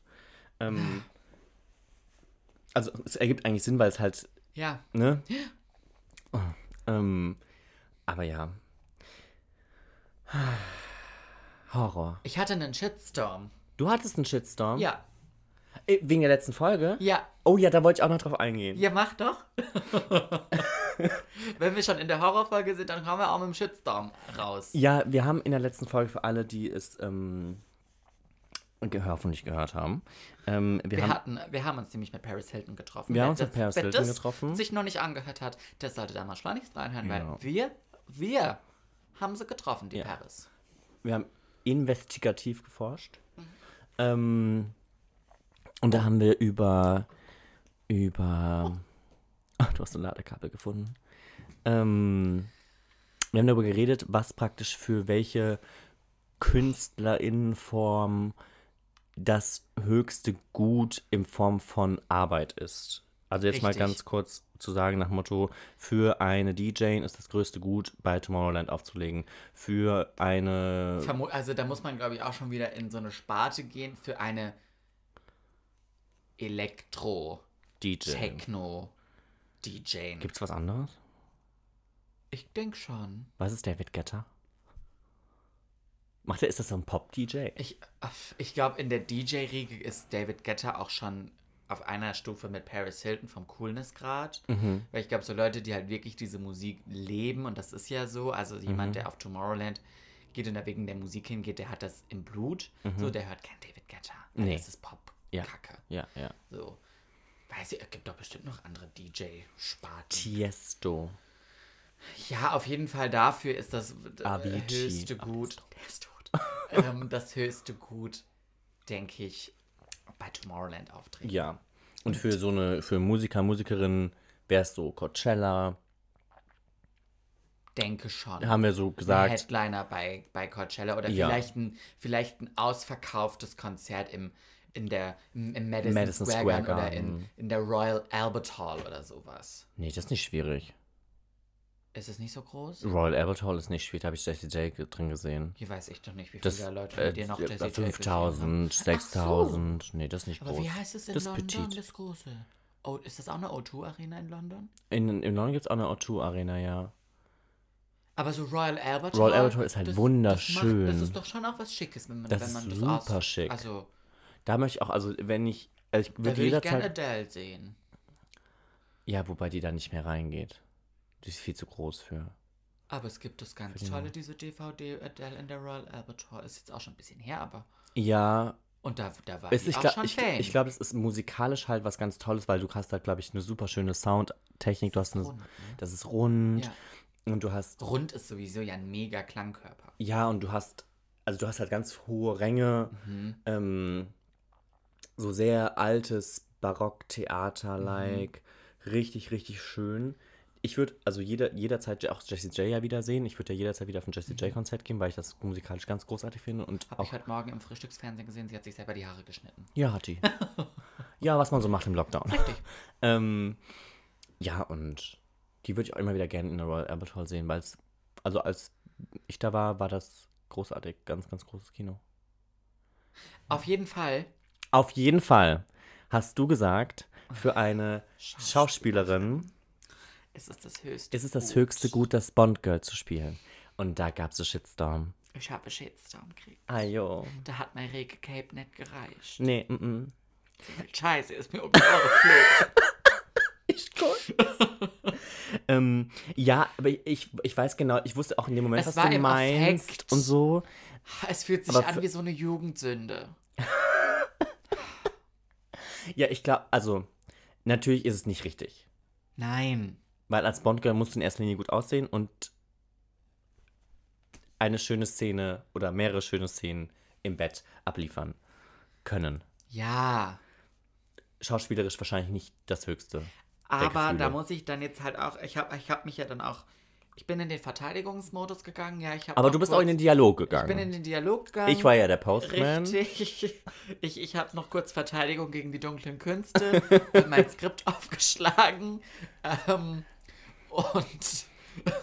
[SPEAKER 3] Ähm, also, es ergibt eigentlich Sinn, weil es halt
[SPEAKER 1] Ja,
[SPEAKER 3] Ne? Oh, ähm, aber ja. Horror.
[SPEAKER 1] ich hatte einen Shitstorm.
[SPEAKER 3] Du hattest einen Shitstorm?
[SPEAKER 1] Ja,
[SPEAKER 3] Äh, Wegen der letzten Folge?
[SPEAKER 1] ja,
[SPEAKER 3] Oh ja, da wollte ich auch noch drauf eingehen.
[SPEAKER 1] ja, mach doch. Wenn wir schon in der Horrorfolge sind, dann kommen wir auch mit dem Shitstorm raus.
[SPEAKER 3] Ja, wir haben in der letzten Folge für alle, die es ähm, hoffentlich gehört haben, ähm, wir,
[SPEAKER 1] Wir,
[SPEAKER 3] haben
[SPEAKER 1] hatten, wir haben uns nämlich mit Paris Hilton getroffen.
[SPEAKER 3] Wir
[SPEAKER 1] Wer
[SPEAKER 3] haben uns mit
[SPEAKER 1] das-
[SPEAKER 3] Paris
[SPEAKER 1] wer
[SPEAKER 3] Hilton
[SPEAKER 1] das
[SPEAKER 3] getroffen.
[SPEAKER 1] sich noch nicht angehört hat, der sollte da mal schleunigst reinhören,
[SPEAKER 3] Ja.
[SPEAKER 1] weil wir, wir haben sie getroffen, die
[SPEAKER 3] Ja.
[SPEAKER 1] Paris.
[SPEAKER 3] wir haben investigativ geforscht. Ähm, und da haben wir über, über, ach, du hast ein Ladekabel gefunden. Ähm, wir haben darüber geredet, was praktisch für welche KünstlerInnenform das höchste Gut in Form von Arbeit ist. Also jetzt mal
[SPEAKER 1] Richtig.
[SPEAKER 3] ganz kurz zu sagen nach Motto, für eine DJ ist das größte Gut, bei Tomorrowland aufzulegen. Für eine
[SPEAKER 1] also da muss man, glaube ich, auch schon wieder in so eine Sparte gehen für eine Elektro,
[SPEAKER 3] DJ.
[SPEAKER 1] Techno, DJ.
[SPEAKER 3] Gibt's was anderes?
[SPEAKER 1] Ich denke schon.
[SPEAKER 3] Was ist David Guetta? Macht er, ist das so ein Pop-DJ?
[SPEAKER 1] Ich, ich glaube, in der DJ-Riege ist David Guetta auch schon auf einer Stufe mit Paris Hilton vom Coolness-Grad.
[SPEAKER 3] Mhm.
[SPEAKER 1] Weil ich glaube, so Leute, die halt wirklich diese Musik leben, und das ist ja so, also jemand,
[SPEAKER 3] Mhm.
[SPEAKER 1] der auf Tomorrowland geht und da wegen der Musik hingeht, der hat das im Blut. So, der hört kein David Guetta.
[SPEAKER 3] Mhm. Nee.
[SPEAKER 1] Das ist
[SPEAKER 3] Ja.
[SPEAKER 1] Pop-Kacke.
[SPEAKER 3] Ja, ja.
[SPEAKER 1] So. Weiß ich, es gibt doch bestimmt noch andere DJ-Sparten.
[SPEAKER 3] Tiesto.
[SPEAKER 1] Ja, auf jeden Fall dafür ist das äh,
[SPEAKER 3] Avicii.
[SPEAKER 1] höchste Gut.
[SPEAKER 3] ist
[SPEAKER 1] ähm, das höchste Gut, denke ich, bei Tomorrowland auftreten.
[SPEAKER 3] Ja. Und für so eine, für Musiker, Musikerinnen wäre es so Coachella,
[SPEAKER 1] Denke schon.
[SPEAKER 3] haben wir so
[SPEAKER 1] Ein
[SPEAKER 3] gesagt.
[SPEAKER 1] Headliner bei, bei Coachella oder
[SPEAKER 3] Ja.
[SPEAKER 1] vielleicht, ein, vielleicht ein ausverkauftes Konzert im, in der, im, im Madison,
[SPEAKER 3] Madison
[SPEAKER 1] Square, Garden oder in, in der Royal Albert Hall oder sowas.
[SPEAKER 3] Nee, das ist nicht schwierig.
[SPEAKER 1] Ist es nicht so groß?
[SPEAKER 3] Royal Albert Hall ist nicht schwierig, da habe ich Jessie J drin gesehen.
[SPEAKER 1] Hier weiß ich doch nicht, wie
[SPEAKER 3] Das,
[SPEAKER 1] viele Leute
[SPEAKER 3] äh,
[SPEAKER 1] mit dir noch Jessie J gesehen haben.
[SPEAKER 3] 5000, 6000. Nee, das ist nicht
[SPEAKER 1] Aber
[SPEAKER 3] groß.
[SPEAKER 1] wie heißt es in
[SPEAKER 3] das ist
[SPEAKER 1] London,
[SPEAKER 3] petit.
[SPEAKER 1] das große? Oh, ist das auch eine O2-Arena in London?
[SPEAKER 3] In, in London gibt es auch eine O2 Arena, ja.
[SPEAKER 1] Aber so Royal Albert
[SPEAKER 3] Royal
[SPEAKER 1] Hall,
[SPEAKER 3] Albert Hall ist halt
[SPEAKER 1] das,
[SPEAKER 3] wunderschön.
[SPEAKER 1] Das, macht, das ist doch schon auch was Schickes, wenn man,
[SPEAKER 3] Das
[SPEAKER 1] wenn
[SPEAKER 3] ist
[SPEAKER 1] man das
[SPEAKER 3] super
[SPEAKER 1] aus,
[SPEAKER 3] schick.
[SPEAKER 1] Also,
[SPEAKER 3] Da möchte ich auch, also wenn ich, also ich
[SPEAKER 1] da
[SPEAKER 3] würde
[SPEAKER 1] würde ich gerne. Adele sehen.
[SPEAKER 3] Ja, wobei die da nicht mehr reingeht. Die ist viel zu groß für.
[SPEAKER 1] Aber es gibt das ganz tolle, diese DVD Adele in der Royal Albert Hall. Ist jetzt auch schon ein bisschen her, aber.
[SPEAKER 3] Ja,
[SPEAKER 1] Und da, da war
[SPEAKER 3] es,
[SPEAKER 1] ich
[SPEAKER 3] ich
[SPEAKER 1] auch
[SPEAKER 3] glaube,
[SPEAKER 1] schon
[SPEAKER 3] ich,
[SPEAKER 1] Fan.
[SPEAKER 3] ich glaub, es ist musikalisch halt was ganz Tolles, weil du hast halt, glaube ich, eine super schöne Soundtechnik. Du hast eine,
[SPEAKER 1] rund, ne?
[SPEAKER 3] das ist rund
[SPEAKER 1] Ja.
[SPEAKER 3] und du hast
[SPEAKER 1] Rund ist sowieso ja ein mega Klangkörper.
[SPEAKER 3] Ja, und du hast, also du hast halt ganz hohe Ränge,
[SPEAKER 1] Mhm.
[SPEAKER 3] ähm, so sehr altes Barocktheater-like, richtig, richtig schön. Ich würde also jeder, jederzeit auch Jessie J ja wieder sehen. Ich würde ja jederzeit wieder auf ein Jessie J-Konzert gehen, weil ich das musikalisch ganz großartig finde. Und
[SPEAKER 1] Habe
[SPEAKER 3] auch,
[SPEAKER 1] ich heute Morgen im Frühstücksfernsehen gesehen, sie hat sich selber die Haare geschnitten.
[SPEAKER 3] ja, hat die. ja, was man so macht im Lockdown.
[SPEAKER 1] Richtig.
[SPEAKER 3] Ähm, ja, und die würde ich auch immer wieder gerne in der Royal Albert Hall sehen, weil es, also als ich da war, war das großartig. Ganz, ganz großes Kino.
[SPEAKER 1] Auf jeden Fall.
[SPEAKER 3] Auf jeden Fall hast du gesagt, für eine Schauspielerin
[SPEAKER 1] Es ist das höchste.
[SPEAKER 3] ist es das
[SPEAKER 1] Gut.
[SPEAKER 3] höchste Gut, das Bond-Girl zu spielen. Und da gab es einen Shitstorm.
[SPEAKER 1] Ich habe Shitstorm gekriegt.
[SPEAKER 3] Ah, jo.
[SPEAKER 1] Da hat mein Rege Cape nicht gereicht.
[SPEAKER 3] Nee, mm.
[SPEAKER 1] Scheiße, ist mir um die Ohren.
[SPEAKER 3] Ich ähm, ja, aber ich, ich weiß genau, ich wusste auch in dem Moment,
[SPEAKER 1] Es
[SPEAKER 3] was du meinst
[SPEAKER 1] Affekt.
[SPEAKER 3] und so.
[SPEAKER 1] Es fühlt sich
[SPEAKER 3] Aber
[SPEAKER 1] an wie so eine Jugendsünde.
[SPEAKER 3] Ja, ich glaube, also, natürlich ist es nicht richtig.
[SPEAKER 1] Nein.
[SPEAKER 3] Weil als Bond-Girl musst du in erster Linie gut aussehen und eine schöne Szene oder mehrere schöne Szenen im Bett abliefern können.
[SPEAKER 1] Ja.
[SPEAKER 3] Schauspielerisch wahrscheinlich nicht das Höchste.
[SPEAKER 1] Aber da muss ich dann jetzt halt auch, ich habe ich hab mich ja dann auch, ich bin in den Verteidigungsmodus gegangen, ja, ich habe
[SPEAKER 3] Aber du bist auch in den Dialog
[SPEAKER 1] Ich
[SPEAKER 3] gegangen.
[SPEAKER 1] bin in den Dialog gegangen.
[SPEAKER 3] Ich war ja der Postman.
[SPEAKER 1] Richtig. Ich, ich habe noch kurz Verteidigung gegen die dunklen Künste, hab mein Skript aufgeschlagen ähm, und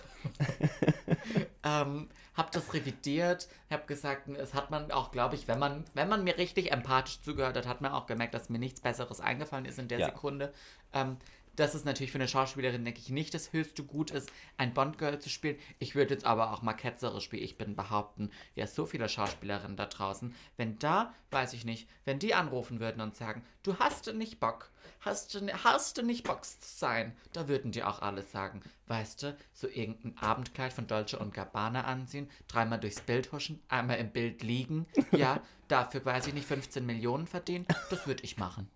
[SPEAKER 1] ähm, habe das revidiert, habe gesagt, es hat man auch, glaube ich, wenn man, wenn man mir richtig empathisch zugehört hat, hat man auch gemerkt, dass mir nichts Besseres eingefallen ist in der
[SPEAKER 3] Ja.
[SPEAKER 1] Sekunde. Ähm, dass es natürlich für eine Schauspielerin, denke ich, nicht das höchste Gut ist, ein Bond-Girl zu spielen. Ich würde jetzt aber auch mal ketzerisch, wie ich bin, behaupten, ja, so viele Schauspielerinnen da draußen, wenn da, weiß ich nicht, wenn die anrufen würden und sagen, du hast nicht Bock, hast du, hast du nicht Bock zu sein, da würden die auch alle sagen, weißt du, so irgendein Abendkleid von Dolce und Gabbana anziehen, dreimal durchs Bild huschen, einmal im Bild liegen, ja, dafür, weiß ich nicht, 15 Millionen verdienen, das würde ich machen.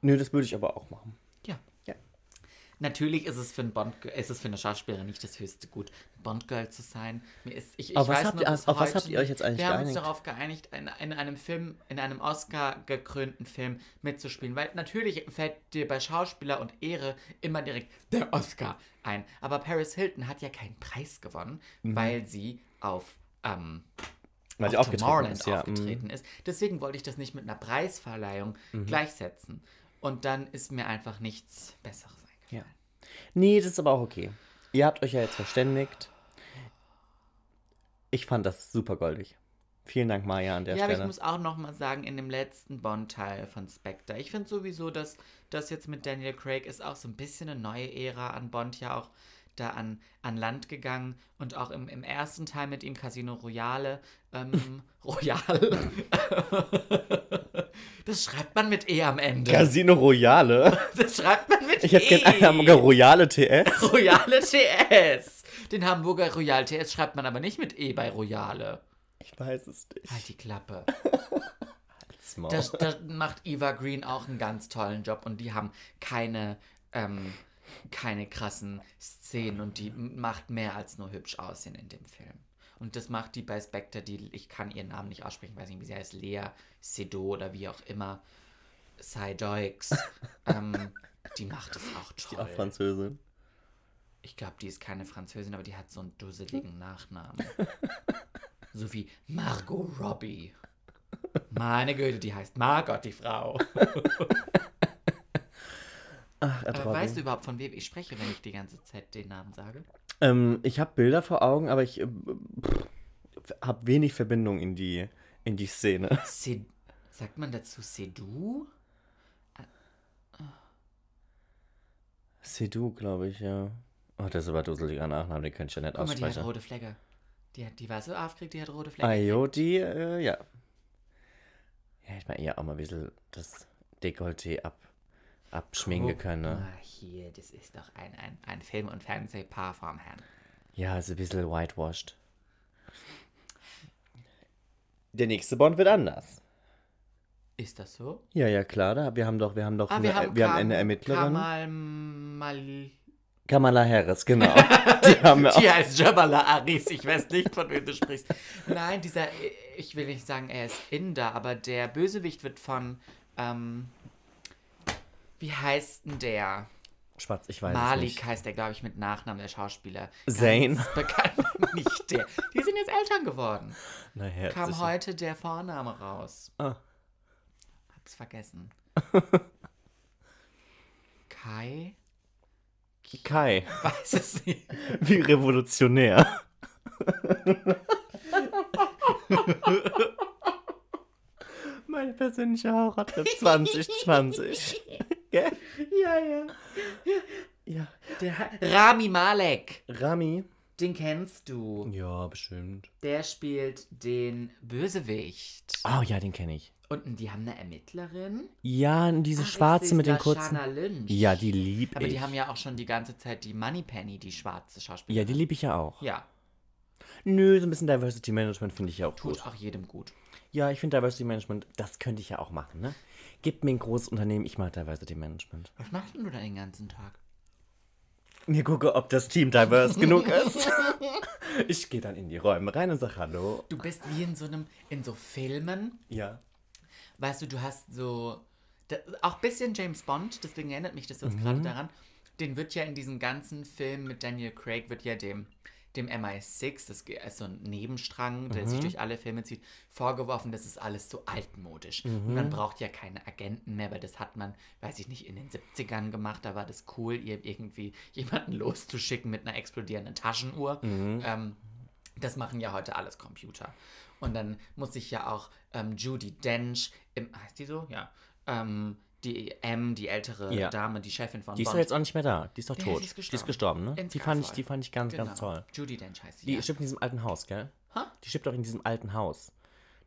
[SPEAKER 3] Nö, das würde ich aber auch machen.
[SPEAKER 1] Ja. Natürlich ist es für, ein Bond, ist es für eine Schauspielerin nicht das höchste Gut, Bondgirl zu sein. Mir ist, ich, ich
[SPEAKER 3] Auf was habt
[SPEAKER 1] nur
[SPEAKER 3] auf was habt ihr euch jetzt eigentlich
[SPEAKER 1] Wir haben uns
[SPEAKER 3] geeinigt?
[SPEAKER 1] darauf geeinigt, in, in einem Film, in einem Oscar-gekrönten Film mitzuspielen. Weil natürlich fällt dir bei Schauspieler und Ehre immer direkt der Oscar ein. Aber Paris Hilton hat ja keinen Preis gewonnen,
[SPEAKER 3] Mhm.
[SPEAKER 1] weil sie auf ähm,
[SPEAKER 3] Weil
[SPEAKER 1] auf
[SPEAKER 3] aufgetreten
[SPEAKER 1] Tomorrowland
[SPEAKER 3] ist, ja. mhm.
[SPEAKER 1] aufgetreten ist. Deswegen wollte ich das nicht mit einer Preisverleihung gleichsetzen. Und dann ist mir einfach nichts Besseres.
[SPEAKER 3] Ja. Nee, das ist aber auch okay. Ihr habt euch ja jetzt verständigt. Ich fand das super goldig. Vielen Dank, Maya, an der
[SPEAKER 1] Ja, aber
[SPEAKER 3] Stelle.
[SPEAKER 1] ich muss auch noch mal sagen, in dem letzten Bond-Teil von Spectre, ich finde sowieso, dass das jetzt mit Daniel Craig ist auch so ein bisschen eine neue Ära an Bond ja auch da an, an Land gegangen und auch im, im ersten Teil mit ihm Casino Royale, ähm, Royale, das schreibt man mit E am Ende.
[SPEAKER 3] Casino Royale.
[SPEAKER 1] Das schreibt man mit
[SPEAKER 3] Ich hätte
[SPEAKER 1] E.
[SPEAKER 3] gerne eine Hamburger Royale TS.
[SPEAKER 1] Royale TS. Den Hamburger Royal TS schreibt man aber nicht mit E bei Royale.
[SPEAKER 3] Ich weiß es nicht.
[SPEAKER 1] Halt die Klappe.
[SPEAKER 3] Small.
[SPEAKER 1] Da, da macht Eva Green auch einen ganz tollen Job und die haben keine, ähm, keine krassen Szenen und die macht mehr als nur hübsch aussehen in dem Film. Und das macht die bei Spectre, die, ich kann ihren Namen nicht aussprechen, weiß nicht, wie sie heißt, Lea Seydoux oder wie auch immer, Seydoux. ähm, die macht es auch
[SPEAKER 3] Die auch
[SPEAKER 1] toll.
[SPEAKER 3] Französin.
[SPEAKER 1] Ich glaube, die ist keine Französin, aber die hat so einen dusseligen Nachnamen. so wie Margot Robbie. Meine Güte, die heißt Margot, die Frau.
[SPEAKER 3] Ach,
[SPEAKER 1] Aber weißt du überhaupt, von wem ich spreche, wenn ich die ganze Zeit den Namen sage?
[SPEAKER 3] Ähm, ich habe Bilder vor Augen, aber ich äh, habe wenig Verbindung in die, in die Szene.
[SPEAKER 1] Se Sagt man dazu Sedou?
[SPEAKER 3] Sedou, glaube ich, ja. Oh, das ist aber dusseliger Nachname, den könnte ich ja nicht
[SPEAKER 1] Guck mal, die hat rote Flecke. Die, hat, die war so aufgeregt, die hat rote Flecke.
[SPEAKER 3] Ayo, die, äh, ja. Ja, ich meine, eher auch mal ein bisschen das Dekolleté ab, abschminken können, ne?
[SPEAKER 1] mal hier, das ist doch ein, ein, ein Film- und Fernsehpaar vom Herrn.
[SPEAKER 3] Ja, ist ein bisschen whitewashed. Der nächste Bond wird anders.
[SPEAKER 1] Ist das so?
[SPEAKER 3] Ja, ja, klar, da, wir haben doch, wir haben doch
[SPEAKER 1] Ah,
[SPEAKER 3] eine,
[SPEAKER 1] wir haben,
[SPEAKER 3] wir haben
[SPEAKER 1] Kam-
[SPEAKER 3] eine Ermittlerin.
[SPEAKER 1] Kamal Mali.
[SPEAKER 3] Kamala Harris, genau. die haben wir auch.
[SPEAKER 1] Die heißt Jabala Aris. Ich weiß nicht, von wem du sprichst. Nein, dieser, ich will nicht sagen, er ist Inder, aber der Bösewicht wird von, ähm, wie heißt denn der?
[SPEAKER 3] Schwarz, ich weiß es
[SPEAKER 1] Malik
[SPEAKER 3] nicht.
[SPEAKER 1] heißt der, glaube ich, mit Nachnamen, der Schauspieler. Ganz Bekannt, nicht der. Die sind jetzt Eltern geworden.
[SPEAKER 3] Naja,
[SPEAKER 1] Kam heute der Vorname raus.
[SPEAKER 3] Ah.
[SPEAKER 1] Hab's vergessen. Kai?
[SPEAKER 3] Kai,
[SPEAKER 1] Weiß es nicht.
[SPEAKER 3] wie revolutionär. Meine persönliche Heirattrip 2020. Gell?
[SPEAKER 1] Ja, ja.
[SPEAKER 3] Ja.
[SPEAKER 1] Der Ha- Rami Malek.
[SPEAKER 3] Rami?
[SPEAKER 1] Den kennst du.
[SPEAKER 3] Ja, bestimmt.
[SPEAKER 1] Der spielt den Bösewicht.
[SPEAKER 3] Oh ja, den kenne ich.
[SPEAKER 1] Und die haben eine Ermittlerin.
[SPEAKER 3] Ja, diese
[SPEAKER 1] Ach,
[SPEAKER 3] schwarze
[SPEAKER 1] ich
[SPEAKER 3] mit den
[SPEAKER 1] seh's,
[SPEAKER 3] kurzen.
[SPEAKER 1] Lashana Lynch.
[SPEAKER 3] Ja, die lieb
[SPEAKER 1] Aber
[SPEAKER 3] ich.
[SPEAKER 1] die haben ja auch schon die ganze Zeit die Moneypenny, die schwarze Schauspielerin.
[SPEAKER 3] ja, die liebe ich ja auch.
[SPEAKER 1] Ja,
[SPEAKER 3] Nö, so ein bisschen Diversity Management finde ich ja auch
[SPEAKER 1] tut
[SPEAKER 3] gut.
[SPEAKER 1] auch jedem gut.
[SPEAKER 3] Ja, ich finde Diversity Management, das könnte ich ja auch machen, ne? Gib mir ein großes Unternehmen, ich mache Diversity Management.
[SPEAKER 1] Was machst denn du da den ganzen Tag?
[SPEAKER 3] Mir gucke, ob das Team diverse genug ist. Ich gehe dann in die Räume rein und sage Hallo.
[SPEAKER 1] Du bist wie in so einem, in so Filmen,
[SPEAKER 3] Ja.
[SPEAKER 1] weißt du, du hast so, da, auch ein bisschen James Bond, deswegen erinnert mich das jetzt gerade daran, den wird ja in diesem ganzen Film mit Daniel Craig, wird ja dem, dem MI6, das ist so ein Nebenstrang, der sich durch alle Filme zieht, vorgeworfen, das ist alles so altmodisch. Und man braucht ja keine Agenten mehr, weil das hat man, weiß ich nicht, in den 70ern gemacht, da war das cool, ihr irgendwie jemanden loszuschicken mit einer explodierenden Taschenuhr. Ähm, das machen ja heute alles Computer. Und dann muss ich ja auch ähm, Judy Dench, im, heißt die so? Ja. Ähm, die M, die ältere
[SPEAKER 3] Ja.
[SPEAKER 1] Dame, die Chefin von
[SPEAKER 3] Die ist doch jetzt auch nicht mehr da. Die ist doch
[SPEAKER 1] Ja,
[SPEAKER 3] tot.
[SPEAKER 1] die ist
[SPEAKER 3] Die ist
[SPEAKER 1] gestorben.
[SPEAKER 3] ne? Die fand, ich, die fand ich ganz,
[SPEAKER 1] genau.
[SPEAKER 3] ganz toll.
[SPEAKER 1] Judy Dench heißt sie.
[SPEAKER 3] Die
[SPEAKER 1] ja.
[SPEAKER 3] stirbt in diesem alten Haus, gell?
[SPEAKER 1] Ha?
[SPEAKER 3] Die stirbt doch in diesem alten Haus.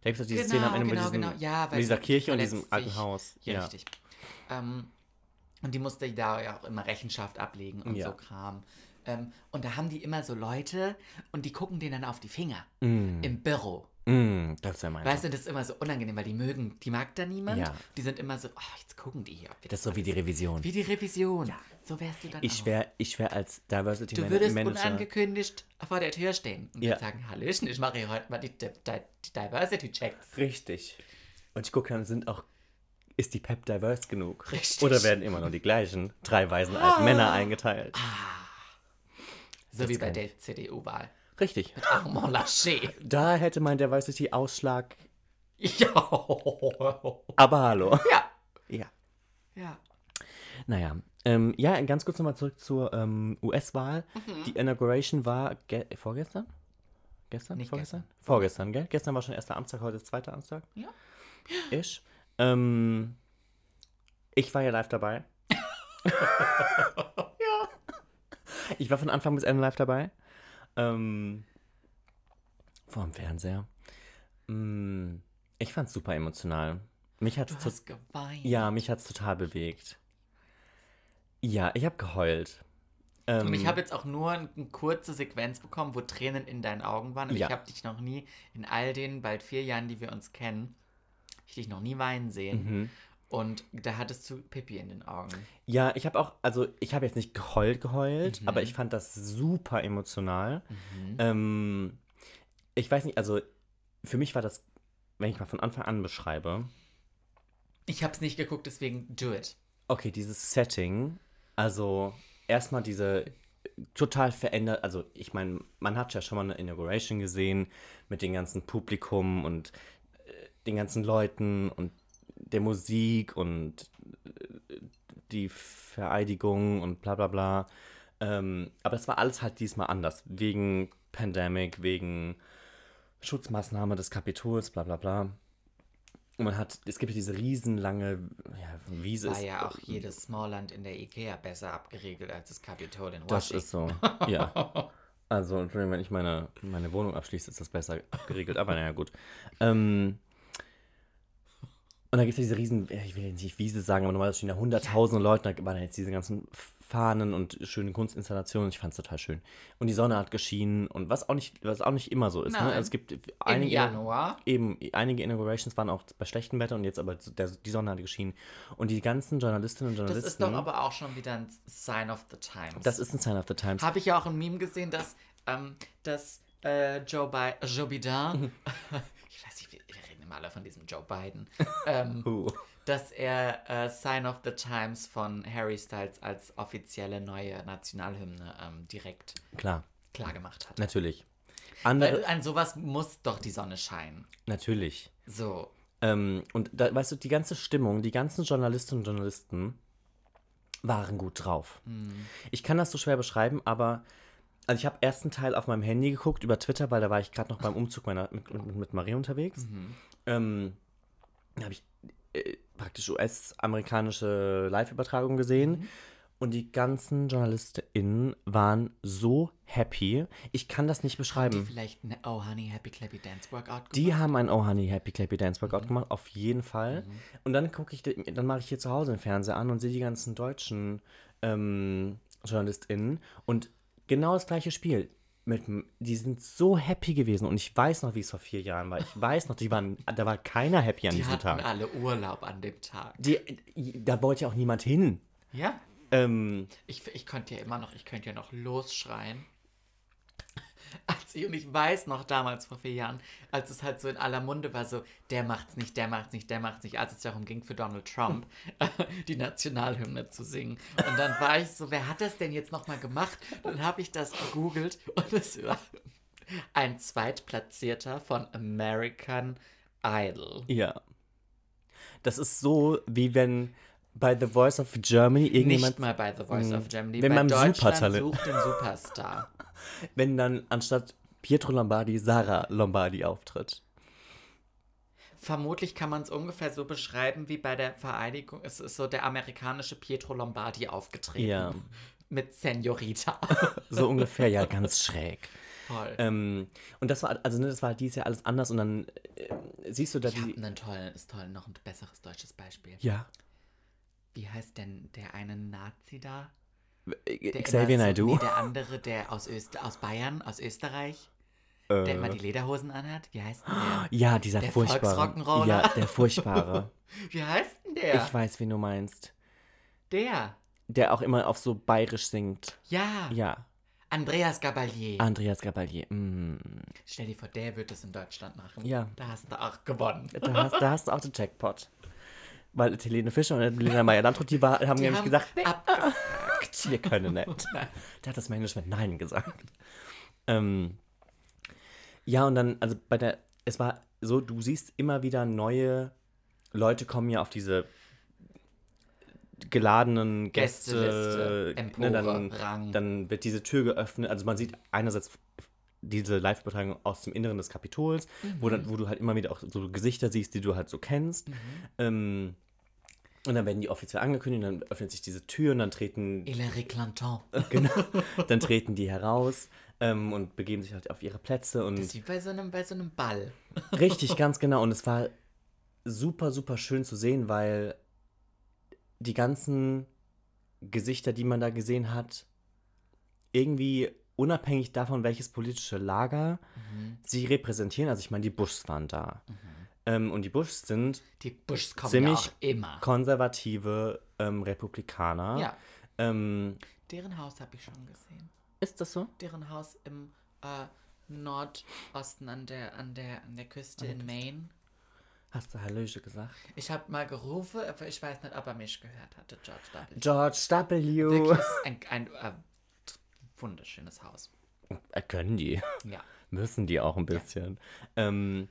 [SPEAKER 3] Da gibt es doch diese
[SPEAKER 1] Genau,
[SPEAKER 3] Szene am Ende
[SPEAKER 1] genau,
[SPEAKER 3] mit, diesem,
[SPEAKER 1] genau. Ja,
[SPEAKER 3] mit dieser Kirche und diesem alten. Haus.
[SPEAKER 1] Ja, richtig. Ähm, und die musste da ja auch immer Rechenschaft ablegen und so Kram. Ähm, und da haben die immer so Leute und die gucken denen dann auf die Finger.
[SPEAKER 3] Mm,
[SPEAKER 1] Im Büro.
[SPEAKER 3] Mm, das wäre mein
[SPEAKER 1] Weißt du, das ist immer so unangenehm, weil die mögen, die mag da niemand.
[SPEAKER 3] Ja.
[SPEAKER 1] Die sind immer so, oh, jetzt gucken die hier. wir
[SPEAKER 3] Das ist so wie die Revision.
[SPEAKER 1] Wie die Revision. So wärst du dann
[SPEAKER 3] Ich wäre ich wär als Diversity
[SPEAKER 1] Du
[SPEAKER 3] Man
[SPEAKER 1] würdest
[SPEAKER 3] Manager.
[SPEAKER 1] unangekündigt vor der Tür stehen und
[SPEAKER 3] Ja.
[SPEAKER 1] sagen, Hallöchen, ich mache hier heute mal die, die, die Diversity-Checks.
[SPEAKER 3] Richtig. Und ich gucke dann, sind auch, ist die Pep diverse genug?
[SPEAKER 1] Richtig.
[SPEAKER 3] Oder werden immer nur die gleichen drei weisen alten Männer eingeteilt?
[SPEAKER 1] So
[SPEAKER 3] Das
[SPEAKER 1] wie bei der CDU-Wahl.
[SPEAKER 3] Richtig.
[SPEAKER 1] Armand Laschet.
[SPEAKER 3] Da hätte mein Diversity-Ausschlag.
[SPEAKER 1] Ja.
[SPEAKER 3] Aber hallo.
[SPEAKER 1] Ja.
[SPEAKER 3] Ja.
[SPEAKER 1] Ja.
[SPEAKER 3] Naja. Ähm, ja, ganz kurz nochmal zurück zur ähm, US-Wahl.
[SPEAKER 1] Mhm.
[SPEAKER 3] Die Inauguration war ge vorgestern? Gestern?
[SPEAKER 1] Nicht
[SPEAKER 3] Vorgestern? Vorgestern, gell? Gestern war schon erster Amtstag, heute ist zweiter Amtstag.
[SPEAKER 1] Ja.
[SPEAKER 3] Ich. Ähm, ich war ja live dabei. ja. Ich war von Anfang bis Ende live dabei. Ähm, vor dem Fernseher. Mm, ich fand's super emotional. Mich hat's
[SPEAKER 1] Du hast geweint.
[SPEAKER 3] ja, mich hat's total bewegt. Ja, ich habe geheult. Ähm,
[SPEAKER 1] Und ich habe jetzt auch nur eine kurze Sequenz bekommen, wo Tränen in deinen Augen waren. Und
[SPEAKER 3] Ja.
[SPEAKER 1] ich habe dich noch nie, in all den bald vier Jahren, die wir uns kennen, ich dich noch nie weinen sehen.
[SPEAKER 3] mhm.
[SPEAKER 1] Und da hattest du Pippi in den Augen.
[SPEAKER 3] Ja, ich habe auch, also ich habe jetzt nicht geheult, geheult,
[SPEAKER 1] Mhm.
[SPEAKER 3] aber ich fand das super emotional. Ähm, ich weiß nicht, also für mich war das, wenn ich mal von Anfang an beschreibe,
[SPEAKER 1] Ich habe es nicht geguckt, deswegen do it.
[SPEAKER 3] okay, dieses Setting, also erstmal diese total verändert, also ich meine, man hat ja schon mal eine Inauguration gesehen mit dem ganzen Publikum und äh, den ganzen Leuten und der Musik und äh, die Vereidigung und bla bla bla. Ähm, aber es war alles halt diesmal anders, wegen Pandemic, wegen Schutzmaßnahme des Kapitols, bla bla bla. Und man hat, es gibt ja diese riesenlange ja, Wiese.
[SPEAKER 1] War ja auch jedes Smallland in der Ikea besser abgeriegelt als das Kapitol in
[SPEAKER 3] Das
[SPEAKER 1] Washington.
[SPEAKER 3] ist so, ja. Also, Entschuldigung, wenn ich meine, meine Wohnung abschließe, ist das besser geregelt. Aber naja, gut. Ähm, und dann gibt es ja diese riesen, ich will jetzt nicht Wiese sagen, aber normalerweise stehen da hunderttausende Leute, da waren jetzt diese ganzen Fahnen und schöne Kunstinstallationen. Ich fand es total schön. Und die Sonne hat geschienen und was auch nicht, was auch nicht immer so ist. Ne? Also es gibt
[SPEAKER 1] Im
[SPEAKER 3] einige,
[SPEAKER 1] Januar.
[SPEAKER 3] eben, einige Inaugurations waren auch bei schlechtem Wetter und jetzt aber der, die Sonne hat geschienen. Und die ganzen Journalistinnen und
[SPEAKER 1] Das
[SPEAKER 3] Journalisten.
[SPEAKER 1] ist doch aber auch schon wieder ein Sign of the Times.
[SPEAKER 3] das ist ein Sign of the Times.
[SPEAKER 1] Habe ich ja auch ein Meme gesehen, dass, ähm, dass äh, Joe, Bi Joe Biden, alle von diesem Joe Biden, ähm,
[SPEAKER 3] Uh.
[SPEAKER 1] dass er äh, Sign of the Times von Harry Styles als offizielle neue Nationalhymne ähm, direkt
[SPEAKER 3] Klar,
[SPEAKER 1] klargemacht hat.
[SPEAKER 3] natürlich. Andere,
[SPEAKER 1] Weil an sowas muss doch die Sonne scheinen.
[SPEAKER 3] natürlich.
[SPEAKER 1] So.
[SPEAKER 3] Ähm, und da, weißt du, die ganze Stimmung, die ganzen Journalistinnen und Journalisten waren gut drauf. Ich kann das so schwer beschreiben, aber also ich habe ersten Teil auf meinem Handy geguckt über Twitter, weil da war ich gerade noch beim Umzug meiner, mit, mit, mit Marie unterwegs. Ähm, da habe ich äh, praktisch US-amerikanische Live-Übertragung gesehen. Und die ganzen JournalistInnen waren so happy. Ich kann das nicht
[SPEAKER 1] Die
[SPEAKER 3] beschreiben.
[SPEAKER 1] vielleicht eine Oh Honey Happy Clappy Dance Workout gemacht?
[SPEAKER 3] Die haben ein Oh Honey Happy Clappy Dance Workout gemacht, auf jeden Fall. Und dann gucke ich, dann mache ich hier zu Hause den Fernseher an und sehe die ganzen deutschen ähm, JournalistInnen und genau das gleiche Spiel. Mit, die sind so happy gewesen und ich weiß noch, wie es vor vier Jahren war. Ich weiß noch, die waren, da war keiner happy an
[SPEAKER 1] Die
[SPEAKER 3] diesem
[SPEAKER 1] hatten
[SPEAKER 3] Tag.
[SPEAKER 1] alle Urlaub an dem Tag.
[SPEAKER 3] Die, da wollte ja auch niemand hin.
[SPEAKER 1] Ja?
[SPEAKER 3] Ähm,
[SPEAKER 1] Ich, ich könnte ja immer noch, ich könnte ja noch losschreien. Als ich, und ich weiß noch damals vor vier Jahren, als es halt so in aller Munde war, so, der macht's nicht, der macht's nicht, der macht's nicht, als es darum ging für Donald Trump, die Nationalhymne zu singen. Und dann war ich so, wer hat das denn jetzt nochmal gemacht? Dann habe ich das gegoogelt und es war ein Zweitplatzierter von American Idol.
[SPEAKER 3] ja. Das ist so, wie wenn bei The Voice of Germany irgendjemand,
[SPEAKER 1] Nicht mal bei The Voice of Germany,
[SPEAKER 3] Wenn
[SPEAKER 1] bei
[SPEAKER 3] beim
[SPEAKER 1] Deutschland
[SPEAKER 3] Supertalent-
[SPEAKER 1] sucht den Superstar.
[SPEAKER 3] wenn dann anstatt Pietro Lombardi Sarah Lombardi auftritt.
[SPEAKER 1] Vermutlich kann man es ungefähr so beschreiben wie bei der Vereidigung. Es ist so der amerikanische Pietro Lombardi aufgetreten.
[SPEAKER 3] Ja.
[SPEAKER 1] Mit Senorita.
[SPEAKER 3] So ungefähr, ja, ganz schräg.
[SPEAKER 1] Voll.
[SPEAKER 3] Ähm, und das war, also ne, das war dieses Jahr alles anders und dann äh, siehst du da
[SPEAKER 1] ich habe
[SPEAKER 3] die.
[SPEAKER 1] einen tollen, ist toll, noch ein besseres deutsches Beispiel.
[SPEAKER 3] Ja.
[SPEAKER 1] Wie heißt denn der eine Nazi da?
[SPEAKER 3] Äh,
[SPEAKER 1] Der
[SPEAKER 3] Xavier Naidoo.
[SPEAKER 1] Nee, der andere, der aus, Öst aus Bayern, aus Österreich,
[SPEAKER 3] äh,
[SPEAKER 1] der immer die Lederhosen anhat. Wie heißt denn der?
[SPEAKER 3] ja, dieser
[SPEAKER 1] der
[SPEAKER 3] furchtbare. Ja, der furchtbare.
[SPEAKER 1] Wie heißt denn der?
[SPEAKER 3] Ich weiß, wen du meinst.
[SPEAKER 1] der.
[SPEAKER 3] Der auch immer auf so bayerisch singt.
[SPEAKER 1] Ja.
[SPEAKER 3] Ja.
[SPEAKER 1] Andreas Gabalier.
[SPEAKER 3] Andreas Gabalier. Mm.
[SPEAKER 1] Stell dir vor, der wird das in Deutschland machen.
[SPEAKER 3] Ja.
[SPEAKER 1] Da hast du auch gewonnen.
[SPEAKER 3] Da, hast, da hast du auch den Jackpot. Weil Helene Fischer und Lena Meyer-Landrut, die war, haben
[SPEAKER 1] Die
[SPEAKER 3] nämlich
[SPEAKER 1] haben
[SPEAKER 3] gesagt,
[SPEAKER 1] abgesagt.
[SPEAKER 3] wir können nicht. Der hat das Management Nein gesagt. Ähm, ja, und dann, also bei der, es war so, du siehst immer wieder neue Leute kommen ja auf diese geladenen Gäste. Ne,
[SPEAKER 1] Empore,
[SPEAKER 3] dann,
[SPEAKER 1] Rang.
[SPEAKER 3] dann wird diese Tür geöffnet. Also man sieht einerseits diese Live-Übertragung aus dem Inneren des Kapitols, wo, dann, wo du halt immer wieder auch so Gesichter siehst, die du halt so kennst. Ähm, und dann werden die offiziell angekündigt, dann öffnet sich diese Tür und dann treten
[SPEAKER 1] Hilary Clanton.
[SPEAKER 3] Genau. Dann treten die heraus ähm, und begeben sich halt auf ihre Plätze und
[SPEAKER 1] Das ist wie bei so einem, bei so einem Ball.
[SPEAKER 3] richtig, ganz genau. Und es war super, super schön zu sehen, weil die ganzen Gesichter, die man da gesehen hat, irgendwie unabhängig davon, welches politische Lager sie repräsentieren. Also ich meine, die Bushs waren da. Ähm, und die Bushs sind
[SPEAKER 1] Die Bushs kommen
[SPEAKER 3] Ziemlich
[SPEAKER 1] ja auch immer.
[SPEAKER 3] konservative ähm, Republikaner.
[SPEAKER 1] Ja.
[SPEAKER 3] Ähm,
[SPEAKER 1] Deren Haus habe ich schon gesehen.
[SPEAKER 3] ist das so?
[SPEAKER 1] Deren Haus im, äh, Nordosten an der, an der, an der Küste in Maine.
[SPEAKER 3] Hast du Hallöche gesagt?
[SPEAKER 1] Ich habe mal gerufen, aber ich weiß nicht, ob er mich gehört hatte, George W.
[SPEAKER 3] George W.
[SPEAKER 1] Wirklich ein, ein, äh, wunderschönes Haus.
[SPEAKER 3] Äh, Können die.
[SPEAKER 1] Ja.
[SPEAKER 3] Müssen die auch ein bisschen. Ja, ähm,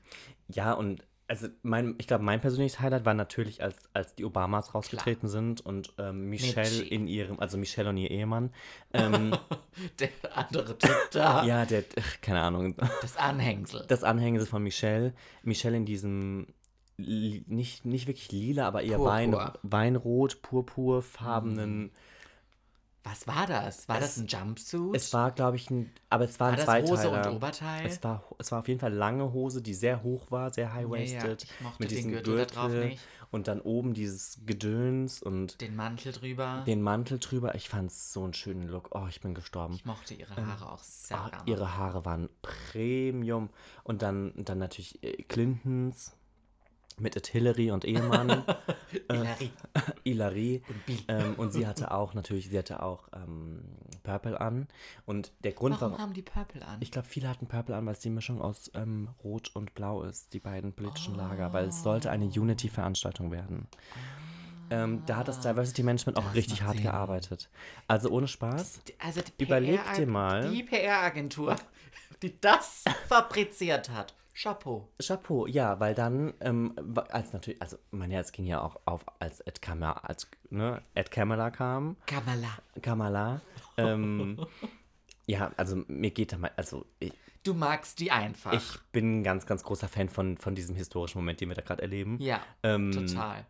[SPEAKER 3] ja und also mein, ich glaube, mein persönliches Highlight war natürlich, als, als die Obamas rausgetreten Klar. sind und ähm, Michelle Mitchie. in ihrem, also Michelle und ihr Ehemann. Ähm,
[SPEAKER 1] der andere Typ da.
[SPEAKER 3] Ja, der, keine Ahnung.
[SPEAKER 1] Das Anhängsel.
[SPEAKER 3] Das Anhängsel von Michelle. Michelle in diesem nicht, nicht wirklich lila, aber eher Wein, Weinrot, purpurfarbenen.
[SPEAKER 1] Was war das? War es, das ein Jumpsuit?
[SPEAKER 3] Es war, glaube ich, ein, aber es war, war ein Zweiteiler. Hose und
[SPEAKER 1] Oberteil?
[SPEAKER 3] Es war, es war auf jeden Fall lange Hose, die sehr hoch war, sehr high-waisted. Ja, ja. mit diesem Gürtel, Gürtel drauf nicht. Und dann oben dieses Gedöns und...
[SPEAKER 1] Den Mantel drüber.
[SPEAKER 3] Den Mantel drüber. Ich fand es so einen schönen Look. Oh, ich bin gestorben.
[SPEAKER 1] Ich mochte ihre ähm, Haare ähm, auch sehr oh,
[SPEAKER 3] gerne. Ihre Haare waren Premium. Und dann, dann natürlich äh, Clintons mit Hillary und Ehemann.
[SPEAKER 1] Hilary.
[SPEAKER 3] Äh, Hilary. Und, ähm, und sie hatte auch natürlich, sie hatte auch ähm, Purple an. Und der Grund
[SPEAKER 1] Warum haben die Purple an?
[SPEAKER 3] Ich glaube, viele hatten Purple an, weil es die Mischung aus ähm, Rot und Blau ist, die beiden politischen oh. Lager, weil es sollte eine Unity-Veranstaltung werden. Ähm, da hat das Diversity Management auch das richtig hart Sinn. gearbeitet. Also ohne Spaß.
[SPEAKER 1] Also
[SPEAKER 3] überleg dir mal.
[SPEAKER 1] Die PR-Agentur, die das fabriziert hat. Chapeau.
[SPEAKER 3] Chapeau, ja, weil dann, ähm, als natürlich, also mein Herz ging ja auch auf, als Ed Kamala, als, ne, Ed Kamala kam.
[SPEAKER 1] Kamala.
[SPEAKER 3] Kamala. Ähm, ja, also mir geht da mal, also ich,
[SPEAKER 1] Du magst die einfach.
[SPEAKER 3] Ich bin ein ganz, ganz großer Fan von, von diesem historischen Moment, den wir da gerade erleben.
[SPEAKER 1] Ja, ähm, total.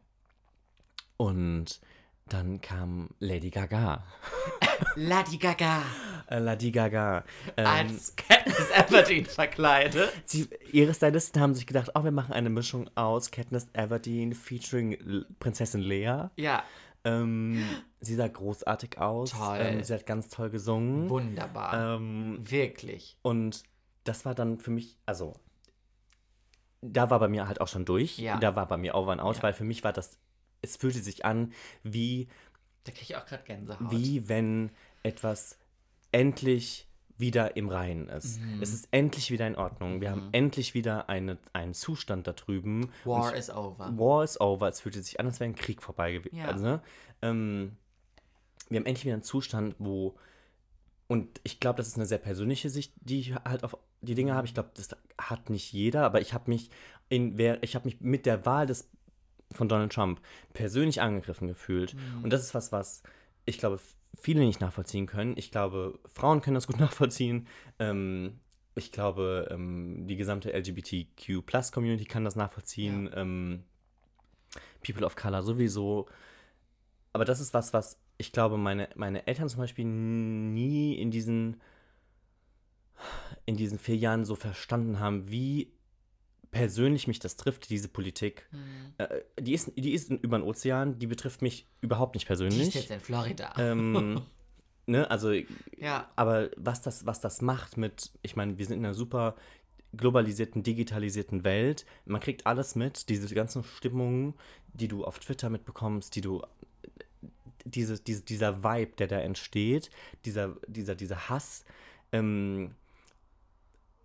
[SPEAKER 3] Und dann kam Lady Gaga.
[SPEAKER 1] Lady Gaga.
[SPEAKER 3] Äh, Lady Gaga.
[SPEAKER 1] Ähm, Als Katniss Everdeen verkleidet.
[SPEAKER 3] Sie, ihre Stylisten haben sich gedacht, oh, wir machen eine Mischung aus Katniss Everdeen featuring Prinzessin Lea.
[SPEAKER 1] Ja.
[SPEAKER 3] Ähm, sie sah großartig aus.
[SPEAKER 1] Toll.
[SPEAKER 3] Ähm, sie hat ganz toll gesungen.
[SPEAKER 1] Wunderbar.
[SPEAKER 3] Ähm,
[SPEAKER 1] Wirklich.
[SPEAKER 3] Und das war dann für mich, also da war bei mir halt auch schon durch.
[SPEAKER 1] Ja.
[SPEAKER 3] Da war bei mir over and out, ja. weil für mich war das es fühlte sich an wie.
[SPEAKER 1] Da kriege ich auch gerade Gänsehaut.
[SPEAKER 3] Wie wenn etwas endlich wieder im Reinen ist. Mhm. Es ist endlich wieder in Ordnung. Wir mhm. haben endlich wieder eine, einen Zustand da drüben.
[SPEAKER 1] War is over.
[SPEAKER 3] War is over. Es fühlte sich an, als wäre ein Krieg vorbei gewesen.
[SPEAKER 1] Ja.
[SPEAKER 3] Also, ne? ähm, wir haben endlich wieder einen Zustand, wo und ich glaube, das ist eine sehr persönliche Sicht, die ich halt auf die Dinge habe. Ich glaube, das hat nicht jeder, aber ich habe mich in ich habe mich mit der Wahl des von Donald Trump persönlich angegriffen gefühlt. Mhm. Und das ist was, was ich glaube, viele nicht nachvollziehen können. Ich glaube, Frauen können das gut nachvollziehen. Ähm, ich glaube, ähm, die gesamte LGBTQ-Plus-Community kann das nachvollziehen. Ja. Ähm, People of Color sowieso. Aber das ist was, was ich glaube, meine, meine Eltern zum Beispiel nie in diesen, in diesen vier Jahren so verstanden haben, wie persönlich mich das trifft, diese Politik. Mhm. Äh, die, ist, die ist über den Ozean, die betrifft mich überhaupt nicht persönlich. Die ist
[SPEAKER 1] jetzt in Florida.
[SPEAKER 3] Ähm, ne, also,
[SPEAKER 1] ja.
[SPEAKER 3] aber was das, was das macht mit, ich meine, wir sind in einer super globalisierten, digitalisierten Welt. Man kriegt alles mit, diese ganzen Stimmungen, die du auf Twitter mitbekommst, die du diese, diese, dieser Vibe, der da entsteht, dieser, dieser, dieser Hass, ähm,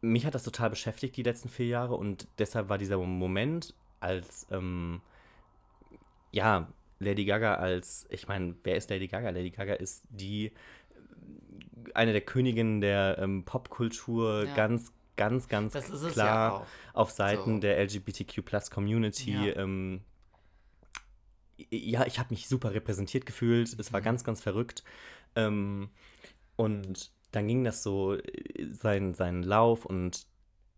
[SPEAKER 3] mich hat das total beschäftigt die letzten vier Jahre und deshalb war dieser Moment als, ähm, ja, Lady Gaga als, ich meine, wer ist Lady Gaga? Lady Gaga ist die, eine der Königinnen der ähm, Popkultur, ja. ganz, ganz, ganz klar ja auf Seiten so. der LGBTQ-Plus-Community. Ja. Ähm, ja, ich habe mich super repräsentiert gefühlt. Es war mhm. ganz, ganz verrückt. Ähm, und dann ging das so äh, seinen, seinen Lauf und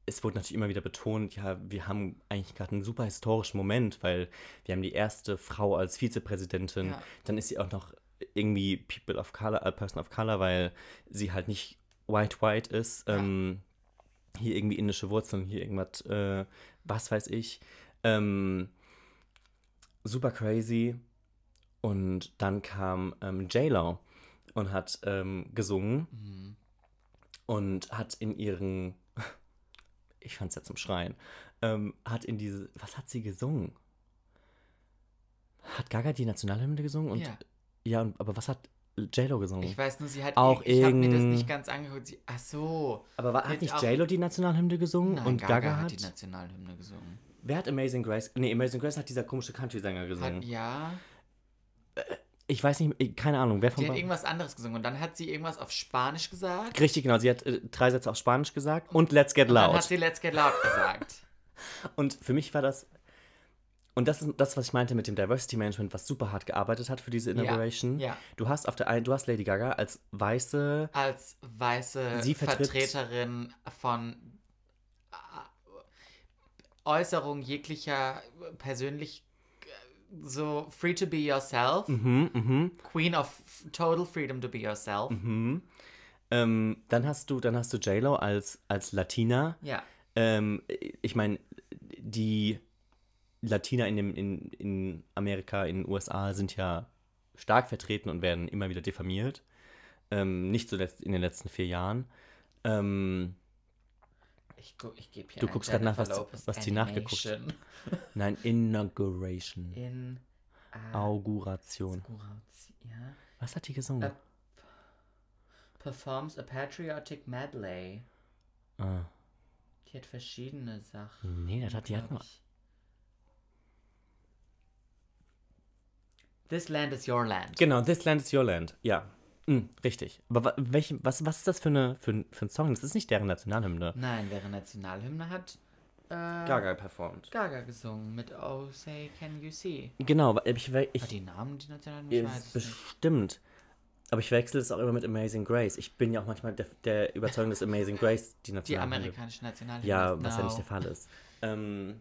[SPEAKER 3] es wurde natürlich immer wieder betont, ja, wir haben eigentlich gerade einen super historischen Moment, weil wir haben die erste Frau als Vizepräsidentin, ja. dann ist sie auch noch irgendwie People of Color, äh, Person of Color, weil sie halt nicht white white ist, ja. ähm, hier irgendwie indische Wurzeln, hier irgendwas, äh, was weiß ich, ähm, super crazy und dann kam ähm, J-Lo und hat ähm, gesungen mhm. und hat in ihren, ich fand's ja zum Schreien, ähm, hat in diese, was hat sie gesungen? Hat Gaga die Nationalhymne gesungen? Und,
[SPEAKER 1] ja.
[SPEAKER 3] Ja, aber was hat, JLo gesungen.
[SPEAKER 1] Ich weiß nur, sie hat.
[SPEAKER 3] Auch
[SPEAKER 1] ich habe mir das nicht ganz angeguckt. Sie, ach so.
[SPEAKER 3] Aber war, hat
[SPEAKER 1] hat
[SPEAKER 3] nicht JLo die Nationalhymne gesungen
[SPEAKER 1] Nein,
[SPEAKER 3] und
[SPEAKER 1] Gaga,
[SPEAKER 3] Gaga,
[SPEAKER 1] hat
[SPEAKER 3] hat?
[SPEAKER 1] die Nationalhymne gesungen.
[SPEAKER 3] wer hat Amazing Grace? Nee, Amazing Grace hat dieser komische Country-Sänger
[SPEAKER 1] Hat,
[SPEAKER 3] gesungen.
[SPEAKER 1] ja.
[SPEAKER 3] Ich weiß nicht, ich- keine Ahnung, wer von
[SPEAKER 1] Die hat irgendwas anderes gesungen und dann hat sie irgendwas auf Spanisch gesagt.
[SPEAKER 3] Richtig, genau. Sie hat äh, drei Sätze auf Spanisch gesagt und Let's Get
[SPEAKER 1] Und dann
[SPEAKER 3] Loud.
[SPEAKER 1] hat sie Let's Get Loud gesagt.
[SPEAKER 3] Und für mich war das. Und das ist das, was ich meinte mit dem Diversity Management, was super hart gearbeitet hat für diese Inauguration.
[SPEAKER 1] ja.
[SPEAKER 3] Du hast auf der einen, du hast Lady Gaga als weiße.
[SPEAKER 1] Als weiße
[SPEAKER 3] Sie
[SPEAKER 1] Vertreterin von äh, Äußerung jeglicher persönlich äh, so free to be yourself.
[SPEAKER 3] Mhm, mhm,
[SPEAKER 1] Queen of total freedom to be yourself.
[SPEAKER 3] mhm. Ähm, dann hast du, dann hast du J-Lo als, als Latina.
[SPEAKER 1] Ja.
[SPEAKER 3] Ähm, ich meine, die Latina in, dem, in, in Amerika, in den USA sind ja stark vertreten und werden immer wieder diffamiert. Ähm, nicht zuletzt in den letzten vier Jahren. Ähm,
[SPEAKER 1] Ich, gu- ich gebe hier
[SPEAKER 3] Du guckst grad nach, was- was die nachgeguckt hat. Nein, Inauguration.
[SPEAKER 1] In
[SPEAKER 3] Auguration.
[SPEAKER 1] Auguration, ja.
[SPEAKER 3] Was hat die gesungen?
[SPEAKER 1] Äh, Performs a patriotic medley.
[SPEAKER 3] ah.
[SPEAKER 1] Die hat verschiedene Sachen.
[SPEAKER 3] Nee, das hat, die hat nur.
[SPEAKER 1] This land is your land.
[SPEAKER 3] Genau, This Land is Your Land. Ja, mm, richtig. Aber welche, was, was ist das für, eine, für, ein- für ein Song? Das ist nicht deren Nationalhymne.
[SPEAKER 1] Nein, wäre Nationalhymne hat äh,
[SPEAKER 3] Gaga performt.
[SPEAKER 1] Gaga gesungen mit Oh Say Can You See.
[SPEAKER 3] Genau, aber ich, ich,
[SPEAKER 1] Hat die Namen die Nationalhymne? Nicht.
[SPEAKER 3] bestimmt. Aber ich wechsle es auch immer mit Amazing Grace. Ich bin ja auch manchmal der, der Überzeugung, dass Amazing Grace die
[SPEAKER 1] Die
[SPEAKER 3] Nationalhymne
[SPEAKER 1] amerikanische Nationalhymne.
[SPEAKER 3] Ja,
[SPEAKER 1] ist.
[SPEAKER 3] was ja nicht der Fall ist. Ähm,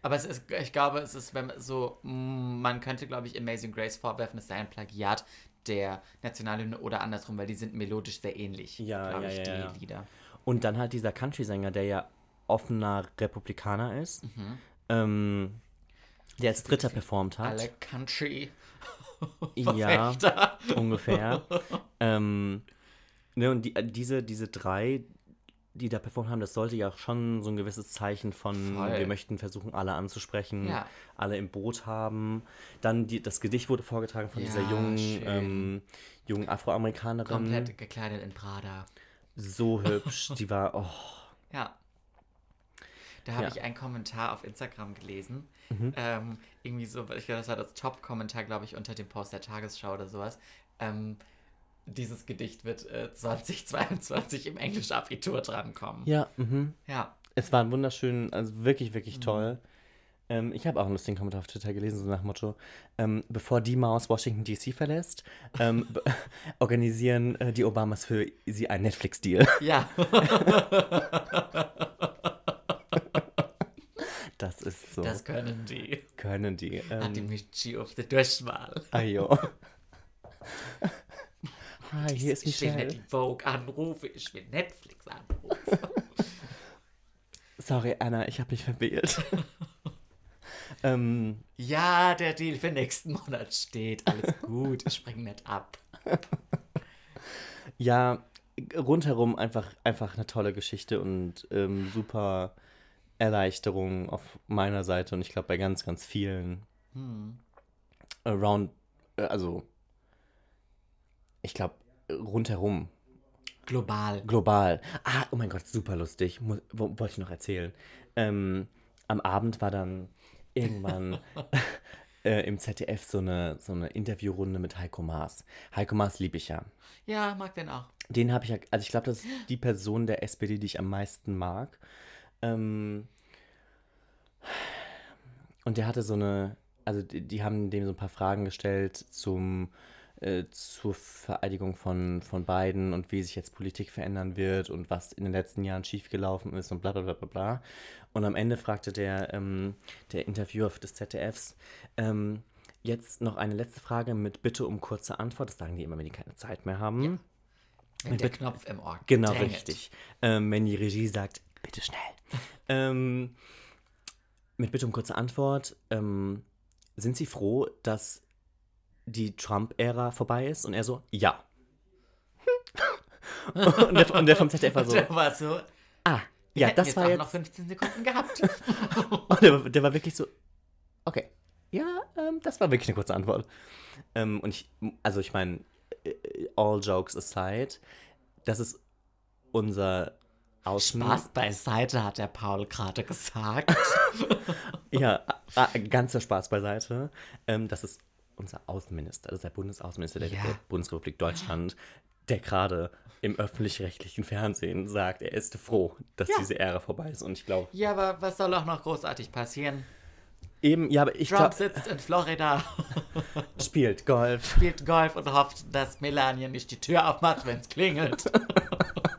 [SPEAKER 1] Aber es ist, ich glaube, es ist, wenn man so, man könnte, glaube ich, Amazing Grace vorwerfen, es sei ein Plagiat der Nationalhymne oder andersrum, weil die sind melodisch sehr ähnlich,
[SPEAKER 3] Ja,
[SPEAKER 1] glaube
[SPEAKER 3] ja,
[SPEAKER 1] ich,
[SPEAKER 3] ja,
[SPEAKER 1] die
[SPEAKER 3] ja.
[SPEAKER 1] Lieder.
[SPEAKER 3] und dann halt dieser Country-Sänger, der ja offener Republikaner ist, ähm, der als Dritter performt hat.
[SPEAKER 1] Alle Country
[SPEAKER 3] Ja, ungefähr. ähm, ne, und die, äh, diese, diese drei, die da performt haben, das sollte ja auch schon so ein gewisses Zeichen von,
[SPEAKER 1] Voll.
[SPEAKER 3] wir möchten versuchen, alle anzusprechen,
[SPEAKER 1] Ja.
[SPEAKER 3] alle im Boot haben. Dann die, das Gedicht wurde vorgetragen von dieser
[SPEAKER 1] Ja,
[SPEAKER 3] jungen,
[SPEAKER 1] schön.
[SPEAKER 3] ähm, jungen Afroamerikanerin.
[SPEAKER 1] Komplett gekleidet in Prada.
[SPEAKER 3] So hübsch. Die war, oh,
[SPEAKER 1] Ja. Da habe
[SPEAKER 3] Ja.
[SPEAKER 1] ich einen Kommentar auf Instagram gelesen.
[SPEAKER 3] Mhm.
[SPEAKER 1] Ähm, irgendwie so, ich glaube, das war das Top-Kommentar, glaube ich, unter dem Post der Tagesschau oder sowas. Ähm, dieses Gedicht wird äh, 2022 im Englisch-Abitur drankommen.
[SPEAKER 3] ja, mhm.
[SPEAKER 1] Ja.
[SPEAKER 3] Es war wunderschön, also wirklich, wirklich
[SPEAKER 1] Mhm.
[SPEAKER 3] toll. Ähm, ich habe auch einen lustigen Kommentar auf Twitter gelesen, so nach Motto, ähm, bevor die Maus Washington DC verlässt, ähm, organisieren äh, die Obamas für sie einen Netflix-Deal.
[SPEAKER 1] Ja.
[SPEAKER 3] Das ist so.
[SPEAKER 1] Das können die.
[SPEAKER 3] können die.
[SPEAKER 1] Hat die
[SPEAKER 3] Ähm,
[SPEAKER 1] Michi auf der Durchwahl.
[SPEAKER 3] ajo. Hi, hier ist
[SPEAKER 1] Ich will
[SPEAKER 3] Michelle.
[SPEAKER 1] nicht die Vogue anrufe, ich will Netflix anrufen.
[SPEAKER 3] Sorry, Anna, ich habe mich verwählt. ähm,
[SPEAKER 1] ja, der Deal für nächsten Monat steht. Alles gut, ich spring nicht ab.
[SPEAKER 3] ja, rundherum einfach, einfach eine tolle Geschichte und ähm, super Erleichterung auf meiner Seite und ich glaube bei ganz, ganz vielen
[SPEAKER 1] Hm.
[SPEAKER 3] around, äh, also ich glaube rundherum,
[SPEAKER 1] Global.
[SPEAKER 3] global. Ah, oh mein Gott, super lustig, wollte ich noch erzählen. Ähm, am Abend war dann irgendwann äh, im ZDF so eine, so eine Interviewrunde mit Heiko Maas. Heiko Maas liebe ich ja.
[SPEAKER 1] Ja, mag den auch.
[SPEAKER 3] Den habe ich ja, also ich glaube, das ist die Person der SPD, die ich am meisten mag. Ähm, und der hatte so eine, also die, die haben dem so ein paar Fragen gestellt zum, äh, zur Vereidigung von, von Biden und wie sich jetzt Politik verändern wird und was in den letzten Jahren schiefgelaufen ist und bla bla bla bla bla. Und am Ende fragte der, ähm, der Interviewer des ZDFs, ähm, jetzt noch eine letzte Frage mit Bitte um kurze Antwort. Das sagen die immer, wenn die keine Zeit mehr haben.
[SPEAKER 1] Wenn der Knopf im Ohr
[SPEAKER 3] Genau,
[SPEAKER 1] drängelt.
[SPEAKER 3] richtig. Ähm, wenn die Regie sagt, bitte schnell. ähm, mit Bitte um kurze Antwort. Ähm, sind Sie froh, dass die Trump-Ära vorbei ist? Und er so, ja. und, der, und der vom ZDF war so,
[SPEAKER 1] Der war so,
[SPEAKER 3] ah, ja, das
[SPEAKER 1] jetzt
[SPEAKER 3] war jetzt.
[SPEAKER 1] noch 15 Sekunden gehabt.
[SPEAKER 3] Und der, war- der war wirklich so, okay. Ja, ähm, das war wirklich eine kurze Antwort. Ähm, und ich, also ich meine, äh, all jokes aside, das ist unser Außen...
[SPEAKER 1] Spaß beiseite, hat der Paul gerade gesagt.
[SPEAKER 3] Ja, ganzer Spaß beiseite. Ähm, das ist unser Außenminister, ist der Bundesaußenminister der,
[SPEAKER 1] Ja.
[SPEAKER 3] Bundesrepublik Deutschland, der gerade im öffentlich-rechtlichen Fernsehen sagt, er ist froh, dass
[SPEAKER 1] Ja.
[SPEAKER 3] diese Ära vorbei ist. Und ich glaube,
[SPEAKER 1] ja, aber was soll auch noch großartig passieren?
[SPEAKER 3] eben, ja, aber ich
[SPEAKER 1] Trump
[SPEAKER 3] glaube,
[SPEAKER 1] sitzt in Florida,
[SPEAKER 3] spielt Golf.
[SPEAKER 1] spielt Golf und hofft, dass Melania nicht die Tür aufmacht, wenn es klingelt.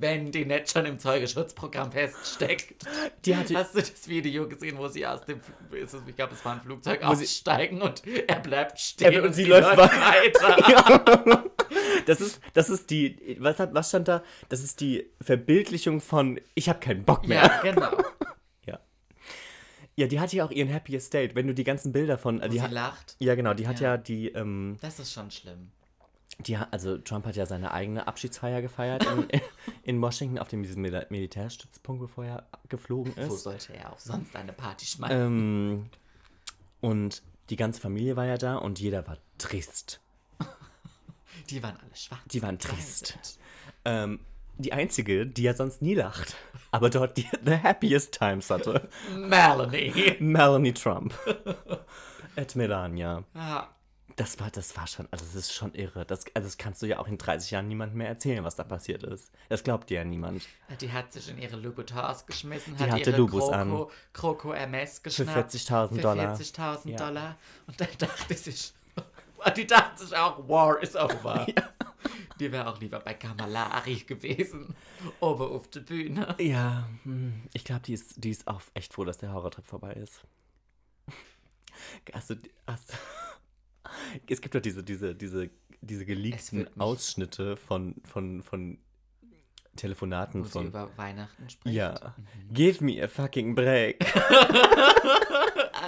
[SPEAKER 1] wenn die nicht schon im Zeugeschutzprogramm feststeckt.
[SPEAKER 3] Die hatte-
[SPEAKER 1] Hast du das Video gesehen, wo sie aus dem, ich glaube, es war ein Flugzeug,
[SPEAKER 3] Wo
[SPEAKER 1] aussteigen und er bleibt stehen
[SPEAKER 3] und sie läuft
[SPEAKER 1] weiter.
[SPEAKER 3] Das ist, das ist die, was, hat, was stand da? Das ist die Verbildlichung von, ich habe keinen Bock mehr.
[SPEAKER 1] Ja, genau.
[SPEAKER 3] Ja. Ja, die hat ja auch ihren Happiest State. Wenn du die ganzen Bilder von.
[SPEAKER 1] Wo
[SPEAKER 3] die
[SPEAKER 1] sie
[SPEAKER 3] hat,
[SPEAKER 1] lacht.
[SPEAKER 3] ja, genau, die hat
[SPEAKER 1] Ja.
[SPEAKER 3] ja, die, ähm,
[SPEAKER 1] Das ist schon schlimm.
[SPEAKER 3] Die also Trump hat ja seine eigene Abschiedsfeier gefeiert in, in Washington auf dem diesem Mil Militärstützpunkt, bevor er geflogen
[SPEAKER 1] Wo
[SPEAKER 3] ist.
[SPEAKER 1] sollte er auch sonst eine Party schmeißen?
[SPEAKER 3] Ähm, und die ganze Familie war ja da und jeder war trist.
[SPEAKER 1] Die waren alle schwarz.
[SPEAKER 3] Die waren trist. Ähm, die einzige, die ja sonst nie lacht, aber dort die the happiest times hatte,
[SPEAKER 1] Melanie.
[SPEAKER 3] Melanie Trump. At Melania.
[SPEAKER 1] Ja,
[SPEAKER 3] Das war, das war schon, also das ist schon irre. Das, also das kannst du ja auch in 30 Jahren niemandem mehr erzählen, was da passiert ist. Das glaubt dir ja niemand.
[SPEAKER 1] die hat sich in ihre Louboutins geschmissen,
[SPEAKER 3] Die
[SPEAKER 1] hat
[SPEAKER 3] hatte
[SPEAKER 1] ihre
[SPEAKER 3] Lubus
[SPEAKER 1] Kroko,
[SPEAKER 3] an.
[SPEAKER 1] Kroko MS geschnappt.
[SPEAKER 3] 40.000 Dollar.
[SPEAKER 1] Für 40.000
[SPEAKER 3] Ja.
[SPEAKER 1] Dollar. Und dann dachte sich, die dachte sich auch, War is over. Die wäre auch lieber bei Kamala Harris gewesen. Oben auf der Bühne.
[SPEAKER 3] Ja, hm, ich glaube, die ist, die ist auch echt froh, dass der Horrortrip vorbei ist. Hast du, hast, es gibt doch diese, diese, diese, diese
[SPEAKER 1] Es
[SPEAKER 3] geleakten Ausschnitte von, von, von Telefonaten
[SPEAKER 1] Wo sie
[SPEAKER 3] von.
[SPEAKER 1] über Weihnachten spricht.
[SPEAKER 3] Ja. Give me a fucking break.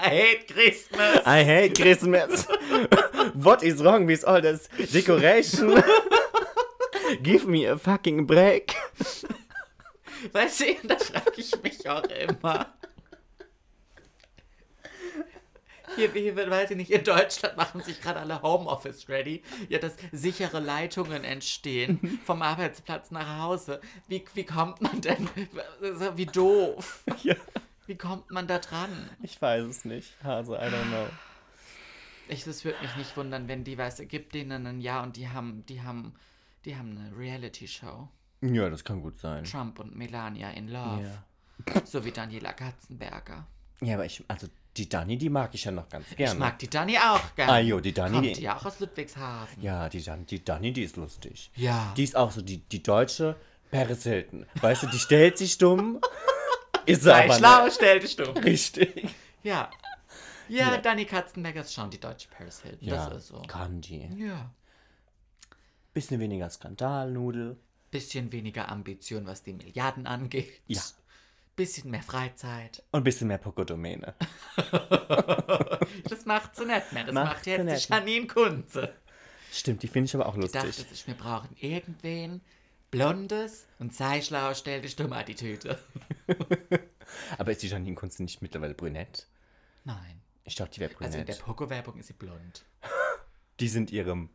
[SPEAKER 1] I hate Christmas.
[SPEAKER 3] I hate Christmas. What is wrong with all this decoration? Give me a fucking break.
[SPEAKER 1] Weißt du, da frage ich mich auch immer. Hier, hier, weiß ich nicht, in Deutschland machen sich gerade alle Homeoffice ready. Ja, dass sichere Leitungen entstehen vom Arbeitsplatz nach Hause. Wie, wie kommt man denn? So, Wie doof.
[SPEAKER 3] Ja.
[SPEAKER 1] Wie kommt man da dran?
[SPEAKER 3] Ich weiß es nicht. Also, I don't know.
[SPEAKER 1] Ich, das würde mich nicht wundern, wenn die, weißt du, gibt denen ein Jahr und die haben, die haben, die haben eine Reality-Show.
[SPEAKER 3] Ja, das kann gut sein.
[SPEAKER 1] Trump und Melania in Love.
[SPEAKER 3] Ja.
[SPEAKER 1] So wie Daniela Katzenberger.
[SPEAKER 3] Ja, aber ich, also die Dani, die mag ich ja noch ganz gerne.
[SPEAKER 1] Ich mag die Dani auch gerne.
[SPEAKER 3] Ah, jo, die Dani,
[SPEAKER 1] Kommt
[SPEAKER 3] die-
[SPEAKER 1] die auch aus Ludwigshafen.
[SPEAKER 3] Ja, die, Dan, die Dani, die ist lustig.
[SPEAKER 1] Ja.
[SPEAKER 3] Die ist auch so die, die deutsche Paris Hilton. Weißt du, die stellt sich dumm, ist
[SPEAKER 1] Sei
[SPEAKER 3] aber
[SPEAKER 1] schlau,
[SPEAKER 3] nicht.
[SPEAKER 1] stell dich dumm.
[SPEAKER 3] Richtig.
[SPEAKER 1] Ja. Ja,
[SPEAKER 3] Ja.
[SPEAKER 1] Dani Katzenberger ist schon die deutsche Paris Hilton.
[SPEAKER 3] Ja,
[SPEAKER 1] Das ist so.
[SPEAKER 3] kann die.
[SPEAKER 1] Ja.
[SPEAKER 3] Bisschen weniger Skandalnudel.
[SPEAKER 1] Bisschen weniger Ambition, was die Milliarden angeht.
[SPEAKER 3] Ja.
[SPEAKER 1] Bisschen mehr Freizeit.
[SPEAKER 3] Und bisschen mehr Pokodomäne.
[SPEAKER 1] Das macht sie nicht mehr. Das
[SPEAKER 3] Macht
[SPEAKER 1] macht jetzt die
[SPEAKER 3] nicht.
[SPEAKER 1] Janine Kunze.
[SPEAKER 3] Stimmt, die finde ich aber auch
[SPEAKER 1] Ich dachte
[SPEAKER 3] lustig.
[SPEAKER 1] sich, wir brauchen irgendwen Blondes und sei schlau, stell dich dumm Attitüde.
[SPEAKER 3] Aber ist die Janine Kunze nicht mittlerweile brünett?
[SPEAKER 1] Nein.
[SPEAKER 3] Ich dachte, die wäre
[SPEAKER 1] Also in der
[SPEAKER 3] brünett.
[SPEAKER 1] Poco-Werbung ist sie blond.
[SPEAKER 3] die sind ihrem,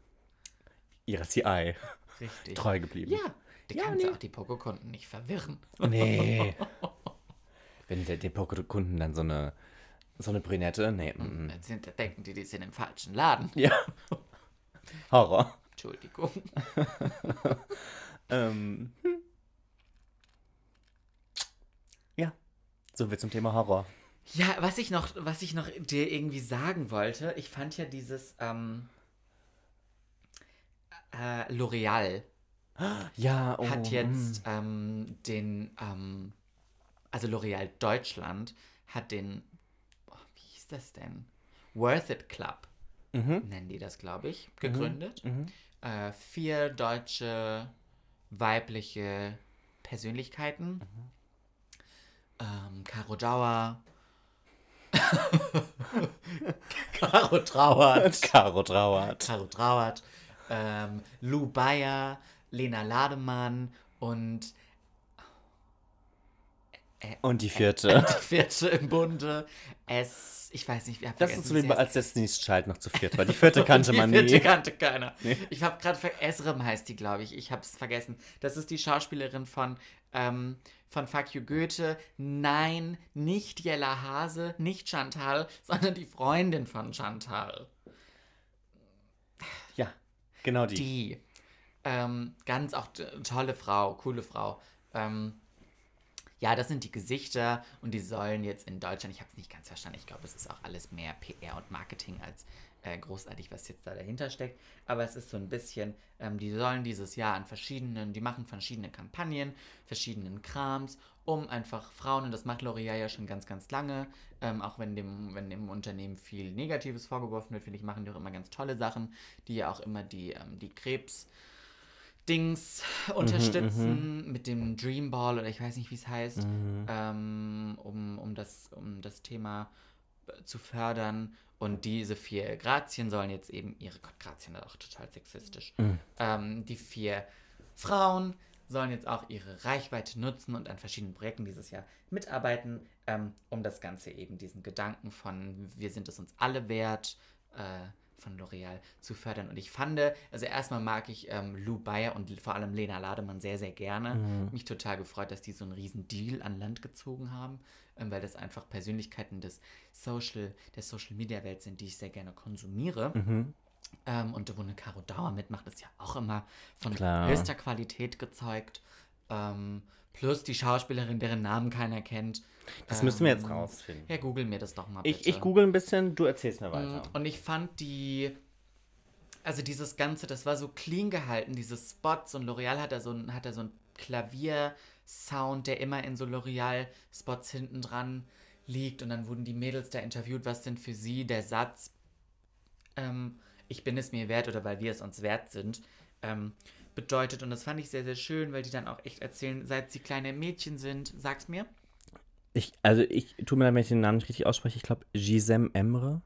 [SPEAKER 3] ihrer CI
[SPEAKER 1] Richtig.
[SPEAKER 3] treu geblieben.
[SPEAKER 1] Ja, die
[SPEAKER 3] Ja,
[SPEAKER 1] kannst
[SPEAKER 3] nee.
[SPEAKER 1] auch die Poco-Kunden nicht verwirren.
[SPEAKER 3] Nee. Wenn der, Pokékunden dann so eine, so eine Brünette, nee. Mm.
[SPEAKER 1] Dann sind, da denken die, die sind im falschen Laden.
[SPEAKER 3] Ja. Horror.
[SPEAKER 1] Entschuldigung.
[SPEAKER 3] Ähm. hm. Ja. So viel zum Thema Horror.
[SPEAKER 1] Ja, was ich noch, was ich noch dir irgendwie sagen wollte, ich fand ja dieses ähm, äh, L'Oreal
[SPEAKER 3] Ja, oh.
[SPEAKER 1] hat jetzt
[SPEAKER 3] mm.
[SPEAKER 1] ähm, den, ähm, also L'Oreal Deutschland hat den, oh, wie hieß das denn? Worth It Club,
[SPEAKER 3] Mhm.
[SPEAKER 1] nennen die das, glaube ich, gegründet.
[SPEAKER 3] Mhm.
[SPEAKER 1] Äh, vier deutsche weibliche Persönlichkeiten. Ähm, Caro Dauer. Caro Trauert.
[SPEAKER 3] Caro trauert.
[SPEAKER 1] Caro Trauert. Ähm, Lou Bayer, Lena Lademann und
[SPEAKER 3] Und die vierte.
[SPEAKER 1] die vierte im Bunde, Es, ich weiß nicht, wir haben
[SPEAKER 3] Das
[SPEAKER 1] vergessen,
[SPEAKER 3] ist so
[SPEAKER 1] wie
[SPEAKER 3] als Destiny's Child noch zu viert war. Die vierte kannte
[SPEAKER 1] die
[SPEAKER 3] man
[SPEAKER 1] vierte
[SPEAKER 3] nie.
[SPEAKER 1] kannte keiner.
[SPEAKER 3] Nee.
[SPEAKER 1] Ich habe gerade ver Esrem heißt die, glaube ich. Ich habe es vergessen. Das ist die Schauspielerin von, ähm, von Fuck You Goethe. Nein, nicht Jella Hase, nicht Chantal, sondern die Freundin von Chantal.
[SPEAKER 3] Ja, genau die.
[SPEAKER 1] Die. Ähm, ganz auch tolle Frau, coole Frau. Ähm, ja, das sind die Gesichter und die sollen jetzt in Deutschland, ich habe es nicht ganz verstanden, ich glaube, es ist auch alles mehr PR und Marketing als äh, großartig, was jetzt da dahinter steckt. Aber es ist so ein bisschen, ähm, die sollen dieses Jahr an verschiedenen, die machen verschiedene Kampagnen, verschiedenen Krams, um einfach Frauen, und das macht L'Oreal ja schon ganz, ganz lange, ähm, auch wenn dem, wenn dem Unternehmen viel Negatives vorgeworfen wird, finde ich, machen die auch immer ganz tolle Sachen, die ja auch immer die, ähm, die Krebs- Dings unterstützen mit dem Dream Ball oder ich weiß nicht, wie es heißt, ähm, um, um, das, um das Thema äh, zu fördern. Und diese vier Grazien sollen jetzt eben ihre Gott, Grazien ist auch total sexistisch. Ähm, die vier Frauen sollen jetzt auch ihre Reichweite nutzen und an verschiedenen Projekten dieses Jahr mitarbeiten, ähm, um das Ganze eben diesen Gedanken von wir sind es uns alle wert äh, von L'Oreal zu fördern. Und ich fand, also erstmal mag ich ähm, Lou Bayer und vor allem Lena Lademann sehr, sehr gerne. Mich total gefreut, dass die so einen riesen Deal an Land gezogen haben, ähm, weil das einfach Persönlichkeiten des Social, der Social Media Welt sind, die ich sehr gerne konsumiere. Ähm, und wo eine Caro Dauer mitmacht, ist ja auch immer von
[SPEAKER 3] Klar.
[SPEAKER 1] höchster Qualität gezeugt. Ähm, plus die Schauspielerin, deren Namen keiner kennt.
[SPEAKER 3] Das müssen wir jetzt
[SPEAKER 1] Ähm,
[SPEAKER 3] rausfinden.
[SPEAKER 1] Ja, google mir das doch mal bitte.
[SPEAKER 3] Ich, ich google ein bisschen, du erzählst mir weiter.
[SPEAKER 1] Und ich fand die, also dieses Ganze, das war so clean gehalten, diese Spots und L'Oreal hat da so ein, hat da so ein Klaviersound, der immer in so L'Oreal-Spots hinten dran liegt und dann wurden die Mädels da interviewt, was denn für sie der Satz, ähm, ich bin es mir wert oder weil wir es uns wert sind, ähm, bedeutet und das fand ich sehr, sehr schön, weil die dann auch echt erzählen, seit sie kleine Mädchen sind, sag's mir.
[SPEAKER 3] Ich, also ich tue mir wenn ich den Namen nicht richtig ausspreche. Ich glaube, Gisem Emre.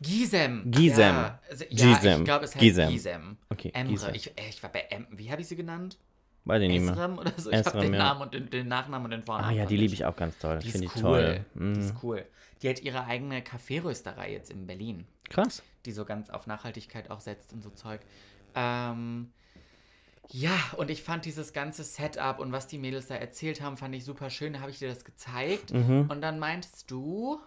[SPEAKER 1] Gisem.
[SPEAKER 3] Gisem.
[SPEAKER 1] Ja, also, ja
[SPEAKER 3] Gisem.
[SPEAKER 1] ich glaube, es heißt
[SPEAKER 3] Gisem.
[SPEAKER 1] Gisem.
[SPEAKER 3] Okay,
[SPEAKER 1] Emre.
[SPEAKER 3] Gisem.
[SPEAKER 1] Ich, äh, ich war bei Em Wie habe ich sie genannt?
[SPEAKER 3] Weiß ich nicht mehr.
[SPEAKER 1] Oder so? Ich habe den
[SPEAKER 3] ja.
[SPEAKER 1] Namen und den, den Nachnamen und den Vornamen.
[SPEAKER 3] Ah ja, die liebe ich auch ganz toll.
[SPEAKER 1] Die
[SPEAKER 3] Finde
[SPEAKER 1] ist
[SPEAKER 3] ich
[SPEAKER 1] cool.
[SPEAKER 3] toll.
[SPEAKER 1] Die
[SPEAKER 3] Mhm.
[SPEAKER 1] ist cool. Die hat ihre eigene Kaffeerösterei jetzt in Berlin,
[SPEAKER 3] Krass.
[SPEAKER 1] die so ganz auf Nachhaltigkeit auch setzt und so Zeug. Ähm, ja, und ich fand dieses ganze Setup und was die Mädels da erzählt haben, fand ich super schön. Da habe ich dir das gezeigt.
[SPEAKER 3] Mhm.
[SPEAKER 1] Und dann meintest du,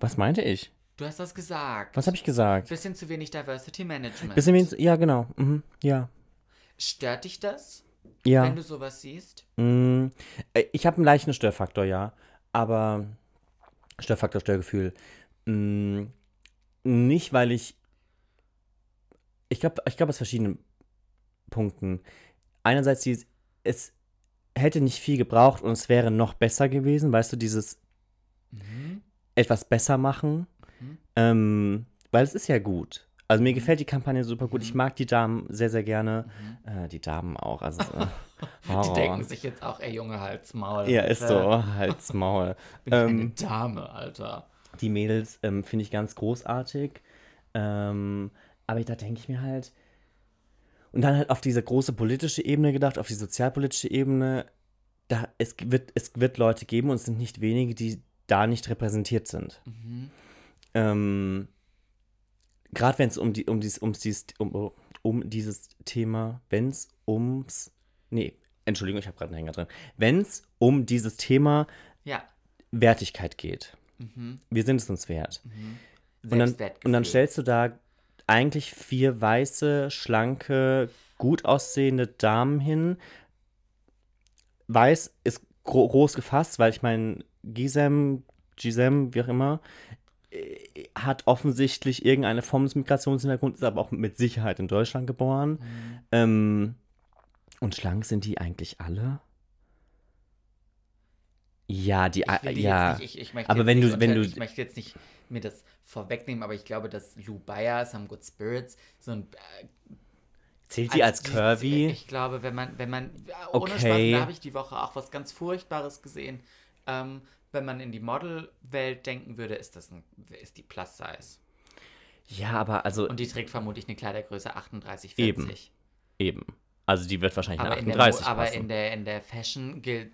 [SPEAKER 3] Was meinte ich?
[SPEAKER 1] du hast das gesagt.
[SPEAKER 3] Was habe ich gesagt?
[SPEAKER 1] Bisschen zu wenig Diversity Management.
[SPEAKER 3] Bisschen wenig, ja, genau. Mhm. Ja.
[SPEAKER 1] Stört dich das,
[SPEAKER 3] Ja.
[SPEAKER 1] wenn du sowas siehst?
[SPEAKER 3] Mm, äh, Ich habe einen leichten Störfaktor, ja. Aber Störfaktor, Störgefühl. Mm, Nicht, weil ich. Ich glaube, ich glaube aus verschiedenen Punkten. Einerseits, dieses, es hätte nicht viel gebraucht und es wäre noch besser gewesen, weißt du, dieses
[SPEAKER 1] Mhm.
[SPEAKER 3] etwas besser machen.
[SPEAKER 1] Mhm.
[SPEAKER 3] Ähm, weil es ist ja gut. Also mir gefällt die Kampagne super gut. Ich mag die Damen sehr, sehr gerne. Äh, die Damen auch. Also, äh,
[SPEAKER 1] Die denken sich jetzt auch, ey Junge, halt's Maul.
[SPEAKER 3] Ja, ist so. Halt's Maul.
[SPEAKER 1] Bin ich eine
[SPEAKER 3] ähm,
[SPEAKER 1] Dame, Alter.
[SPEAKER 3] die Mädels ähm, finde ich ganz großartig. Ähm, aber da denke ich mir halt. Und dann halt auf diese große politische Ebene gedacht, auf die sozialpolitische Ebene. Da, es, wird, es wird Leute geben und es sind nicht wenige, die da nicht repräsentiert sind.
[SPEAKER 1] Mhm.
[SPEAKER 3] Ähm, Gerade wenn es um, die, um, dies, ums dies, um, um dieses Thema, wenn es ums. Nee, Entschuldigung, ich habe gerade einen Hänger drin. Wenn es um dieses Thema
[SPEAKER 1] Ja.
[SPEAKER 3] Wertigkeit geht.
[SPEAKER 1] Mhm.
[SPEAKER 3] Wir sind es uns wert. Und dann, und dann stellst du da eigentlich vier weiße, schlanke, gut aussehende Damen hin. Weiß ist gro groß gefasst, weil ich meine, Gisem, Gisem, wie auch immer, äh, hat offensichtlich irgendeine Form des Migrationshintergrunds, ist aber auch mit Sicherheit in Deutschland geboren.
[SPEAKER 1] Mhm.
[SPEAKER 3] Ähm, und schlank sind die eigentlich alle? Ja, die,
[SPEAKER 1] Ich
[SPEAKER 3] ja.
[SPEAKER 1] nicht, ich, ich möchte
[SPEAKER 3] aber
[SPEAKER 1] jetzt
[SPEAKER 3] wenn
[SPEAKER 1] nicht
[SPEAKER 3] du- wenn du-
[SPEAKER 1] Ich möchte jetzt nicht mir das vorwegnehmen, aber ich glaube, dass Lou Bayer, Some Good Spirits, so ein äh,
[SPEAKER 3] Zählt die als
[SPEAKER 1] die-
[SPEAKER 3] curvy?
[SPEAKER 1] Ich glaube, wenn man, wenn man, ja, ohne
[SPEAKER 3] Okay.
[SPEAKER 1] Spaß, da habe ich die Woche auch was ganz Furchtbares gesehen. Ähm, wenn man in die Modelwelt denken würde, ist das ein, ist die Plus Size.
[SPEAKER 3] Ja, aber also
[SPEAKER 1] Und die trägt vermutlich eine Kleidergröße 38,
[SPEAKER 3] Eben.
[SPEAKER 1] 40.
[SPEAKER 3] eben. Also die wird wahrscheinlich
[SPEAKER 1] Aber,
[SPEAKER 3] eine
[SPEAKER 1] in der,
[SPEAKER 3] 38
[SPEAKER 1] Mo- aber in der, in der Fashion gilt,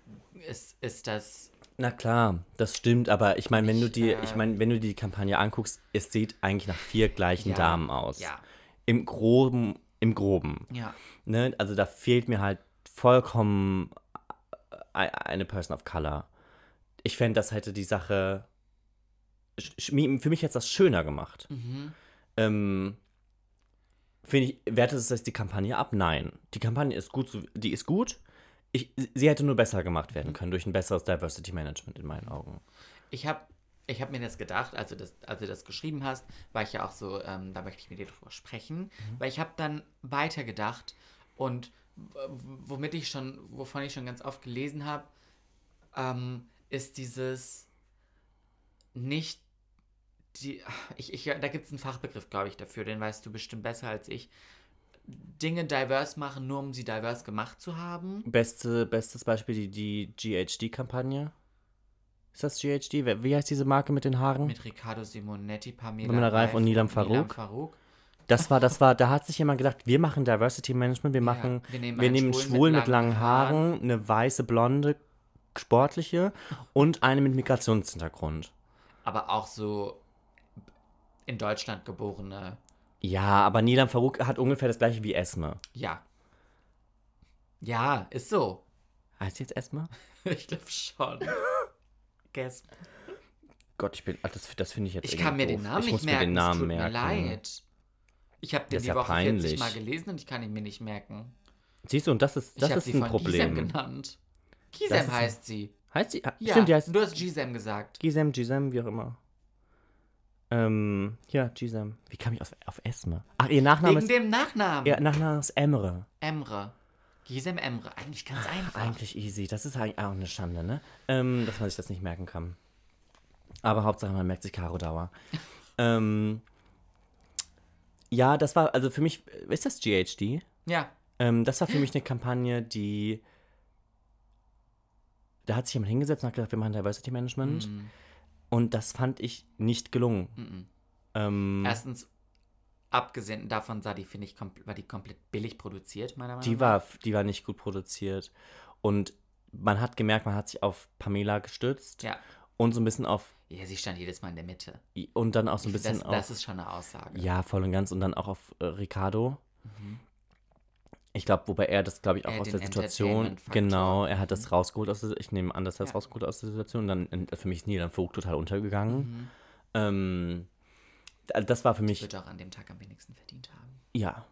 [SPEAKER 1] ist, ist das
[SPEAKER 3] Na klar, das stimmt, aber ich meine, wenn du dir,
[SPEAKER 1] äh,
[SPEAKER 3] ich meine, wenn du die Kampagne anguckst, es sieht eigentlich nach vier gleichen
[SPEAKER 1] Ja,
[SPEAKER 3] Damen aus.
[SPEAKER 1] Ja,
[SPEAKER 3] Im Groben, im Groben.
[SPEAKER 1] ja.
[SPEAKER 3] Ne? Also da fehlt mir halt vollkommen e- eine Person of Color. Ich fände, das hätte die Sache. Für mich hätte es das schöner gemacht.
[SPEAKER 1] Mhm.
[SPEAKER 3] Ähm, Finde ich, wertet es das die Kampagne ab? Nein. Die Kampagne ist gut, die ist gut. Ich, sie hätte nur besser gemacht werden können durch ein besseres Diversity Management in meinen Augen.
[SPEAKER 1] Ich habe ich hab mir das gedacht, als du das, als du das geschrieben hast, war ich ja auch so, ähm, da möchte ich mit dir drüber sprechen,
[SPEAKER 3] Mhm.
[SPEAKER 1] weil ich habe dann weitergedacht und womit ich schon, wovon ich schon ganz oft gelesen habe, ähm, ist dieses nicht die, ich, ich, da gibt es einen Fachbegriff, glaube ich, dafür, den weißt du bestimmt besser als ich. Dinge divers machen, nur um sie divers gemacht zu haben.
[SPEAKER 3] Beste, bestes Beispiel die, die GHD-Kampagne. Ist das GHD? Wie heißt diese Marke mit den Haaren?
[SPEAKER 1] Mit Riccardo Simonetti, Pamela,
[SPEAKER 3] Pamela Reif und Nilam Farouk.
[SPEAKER 1] Farouk.
[SPEAKER 3] Das war, das war, da hat sich jemand gedacht, wir machen Diversity Management, wir machen,
[SPEAKER 1] wir nehmen
[SPEAKER 3] wir nehmen
[SPEAKER 1] Schwulen
[SPEAKER 3] Schwulen
[SPEAKER 1] mit
[SPEAKER 3] mit langen
[SPEAKER 1] langen
[SPEAKER 3] Haaren, eine weiße, blonde, sportliche und eine mit Migrationshintergrund.
[SPEAKER 1] Aber auch so in Deutschland geborene.
[SPEAKER 3] Ja, aber Nilam Farouk hat ungefähr das gleiche wie Esme.
[SPEAKER 1] Ja. Ja, ist so.
[SPEAKER 3] Heißt sie jetzt Esme?
[SPEAKER 1] Ich glaube schon. Guess.
[SPEAKER 3] Gott, ich bin, ach, das, das finde ich jetzt
[SPEAKER 1] Ich kann mir
[SPEAKER 3] doof.
[SPEAKER 1] den Namen
[SPEAKER 3] ich
[SPEAKER 1] nicht
[SPEAKER 3] muss
[SPEAKER 1] merken.
[SPEAKER 3] mir den Namen
[SPEAKER 1] es tut
[SPEAKER 3] merken.
[SPEAKER 1] mir leid. Ich habe den die
[SPEAKER 3] ja
[SPEAKER 1] Woche 40
[SPEAKER 3] peinlich.
[SPEAKER 1] Mal gelesen und ich kann ihn mir nicht merken.
[SPEAKER 3] Siehst du, und das ist,
[SPEAKER 1] ich
[SPEAKER 3] das
[SPEAKER 1] habe
[SPEAKER 3] ist
[SPEAKER 1] sie
[SPEAKER 3] ein
[SPEAKER 1] von Gisem
[SPEAKER 3] Problem.
[SPEAKER 1] genannt. Gisem
[SPEAKER 3] ist ein-
[SPEAKER 1] heißt sie.
[SPEAKER 3] Heißt sie? ah,
[SPEAKER 1] Ja,
[SPEAKER 3] Stimmt, die heißt
[SPEAKER 1] du hast Gisem gesagt.
[SPEAKER 3] Gisem, Gisem, wie auch immer. Ähm, ja, Gisem. Wie kam ich auf, auf Esme? Ach, ihr Nachname
[SPEAKER 1] Wegen
[SPEAKER 3] ist,
[SPEAKER 1] dem Nachnamen.
[SPEAKER 3] ihr Nachname ist Emre.
[SPEAKER 1] Emre. Gisem Emre. Eigentlich ganz einfach.
[SPEAKER 3] Eigentlich easy. Das ist eigentlich auch eine Schande, ne? Ähm, dass man sich das nicht merken kann. Aber Hauptsache, man merkt sich Caro Dauer. ähm, ja, das war, also für mich, ist das GHD?
[SPEAKER 1] Ja.
[SPEAKER 3] Ähm, das war für mich eine Kampagne, die. Da hat sich jemand hingesetzt und hat gesagt, wir machen Diversity Management.
[SPEAKER 1] Mhm.
[SPEAKER 3] Und das fand ich nicht gelungen.
[SPEAKER 1] Mhm.
[SPEAKER 3] Ähm,
[SPEAKER 1] Erstens, abgesehen davon sah die, finde ich, war die komplett billig produziert, meiner Meinung
[SPEAKER 3] die,
[SPEAKER 1] nach.
[SPEAKER 3] war, die war nicht gut produziert. Und man hat gemerkt, man hat sich auf Pamela gestützt
[SPEAKER 1] Ja.
[SPEAKER 3] und so ein bisschen auf.
[SPEAKER 1] Ja, sie stand jedes Mal in der Mitte.
[SPEAKER 3] Und dann auch so ein bisschen
[SPEAKER 1] das,
[SPEAKER 3] auf.
[SPEAKER 1] das ist schon eine Aussage.
[SPEAKER 3] ja, voll und ganz. Und dann auch auf äh, Ricardo.
[SPEAKER 1] Mhm.
[SPEAKER 3] Ich glaube, wobei er das, glaube ich, auch
[SPEAKER 1] Er
[SPEAKER 3] aus der Situation. Genau, er hat das rausgeholt aus der. Ich nehme an, dass er das
[SPEAKER 1] Ja.
[SPEAKER 3] rausgeholt aus der Situation. Und dann äh, für mich ist Nilan Vogt total untergegangen.
[SPEAKER 1] Mhm.
[SPEAKER 3] Ähm, das war für mich.
[SPEAKER 1] Wird auch an dem Tag am wenigsten verdient haben.
[SPEAKER 3] Ja,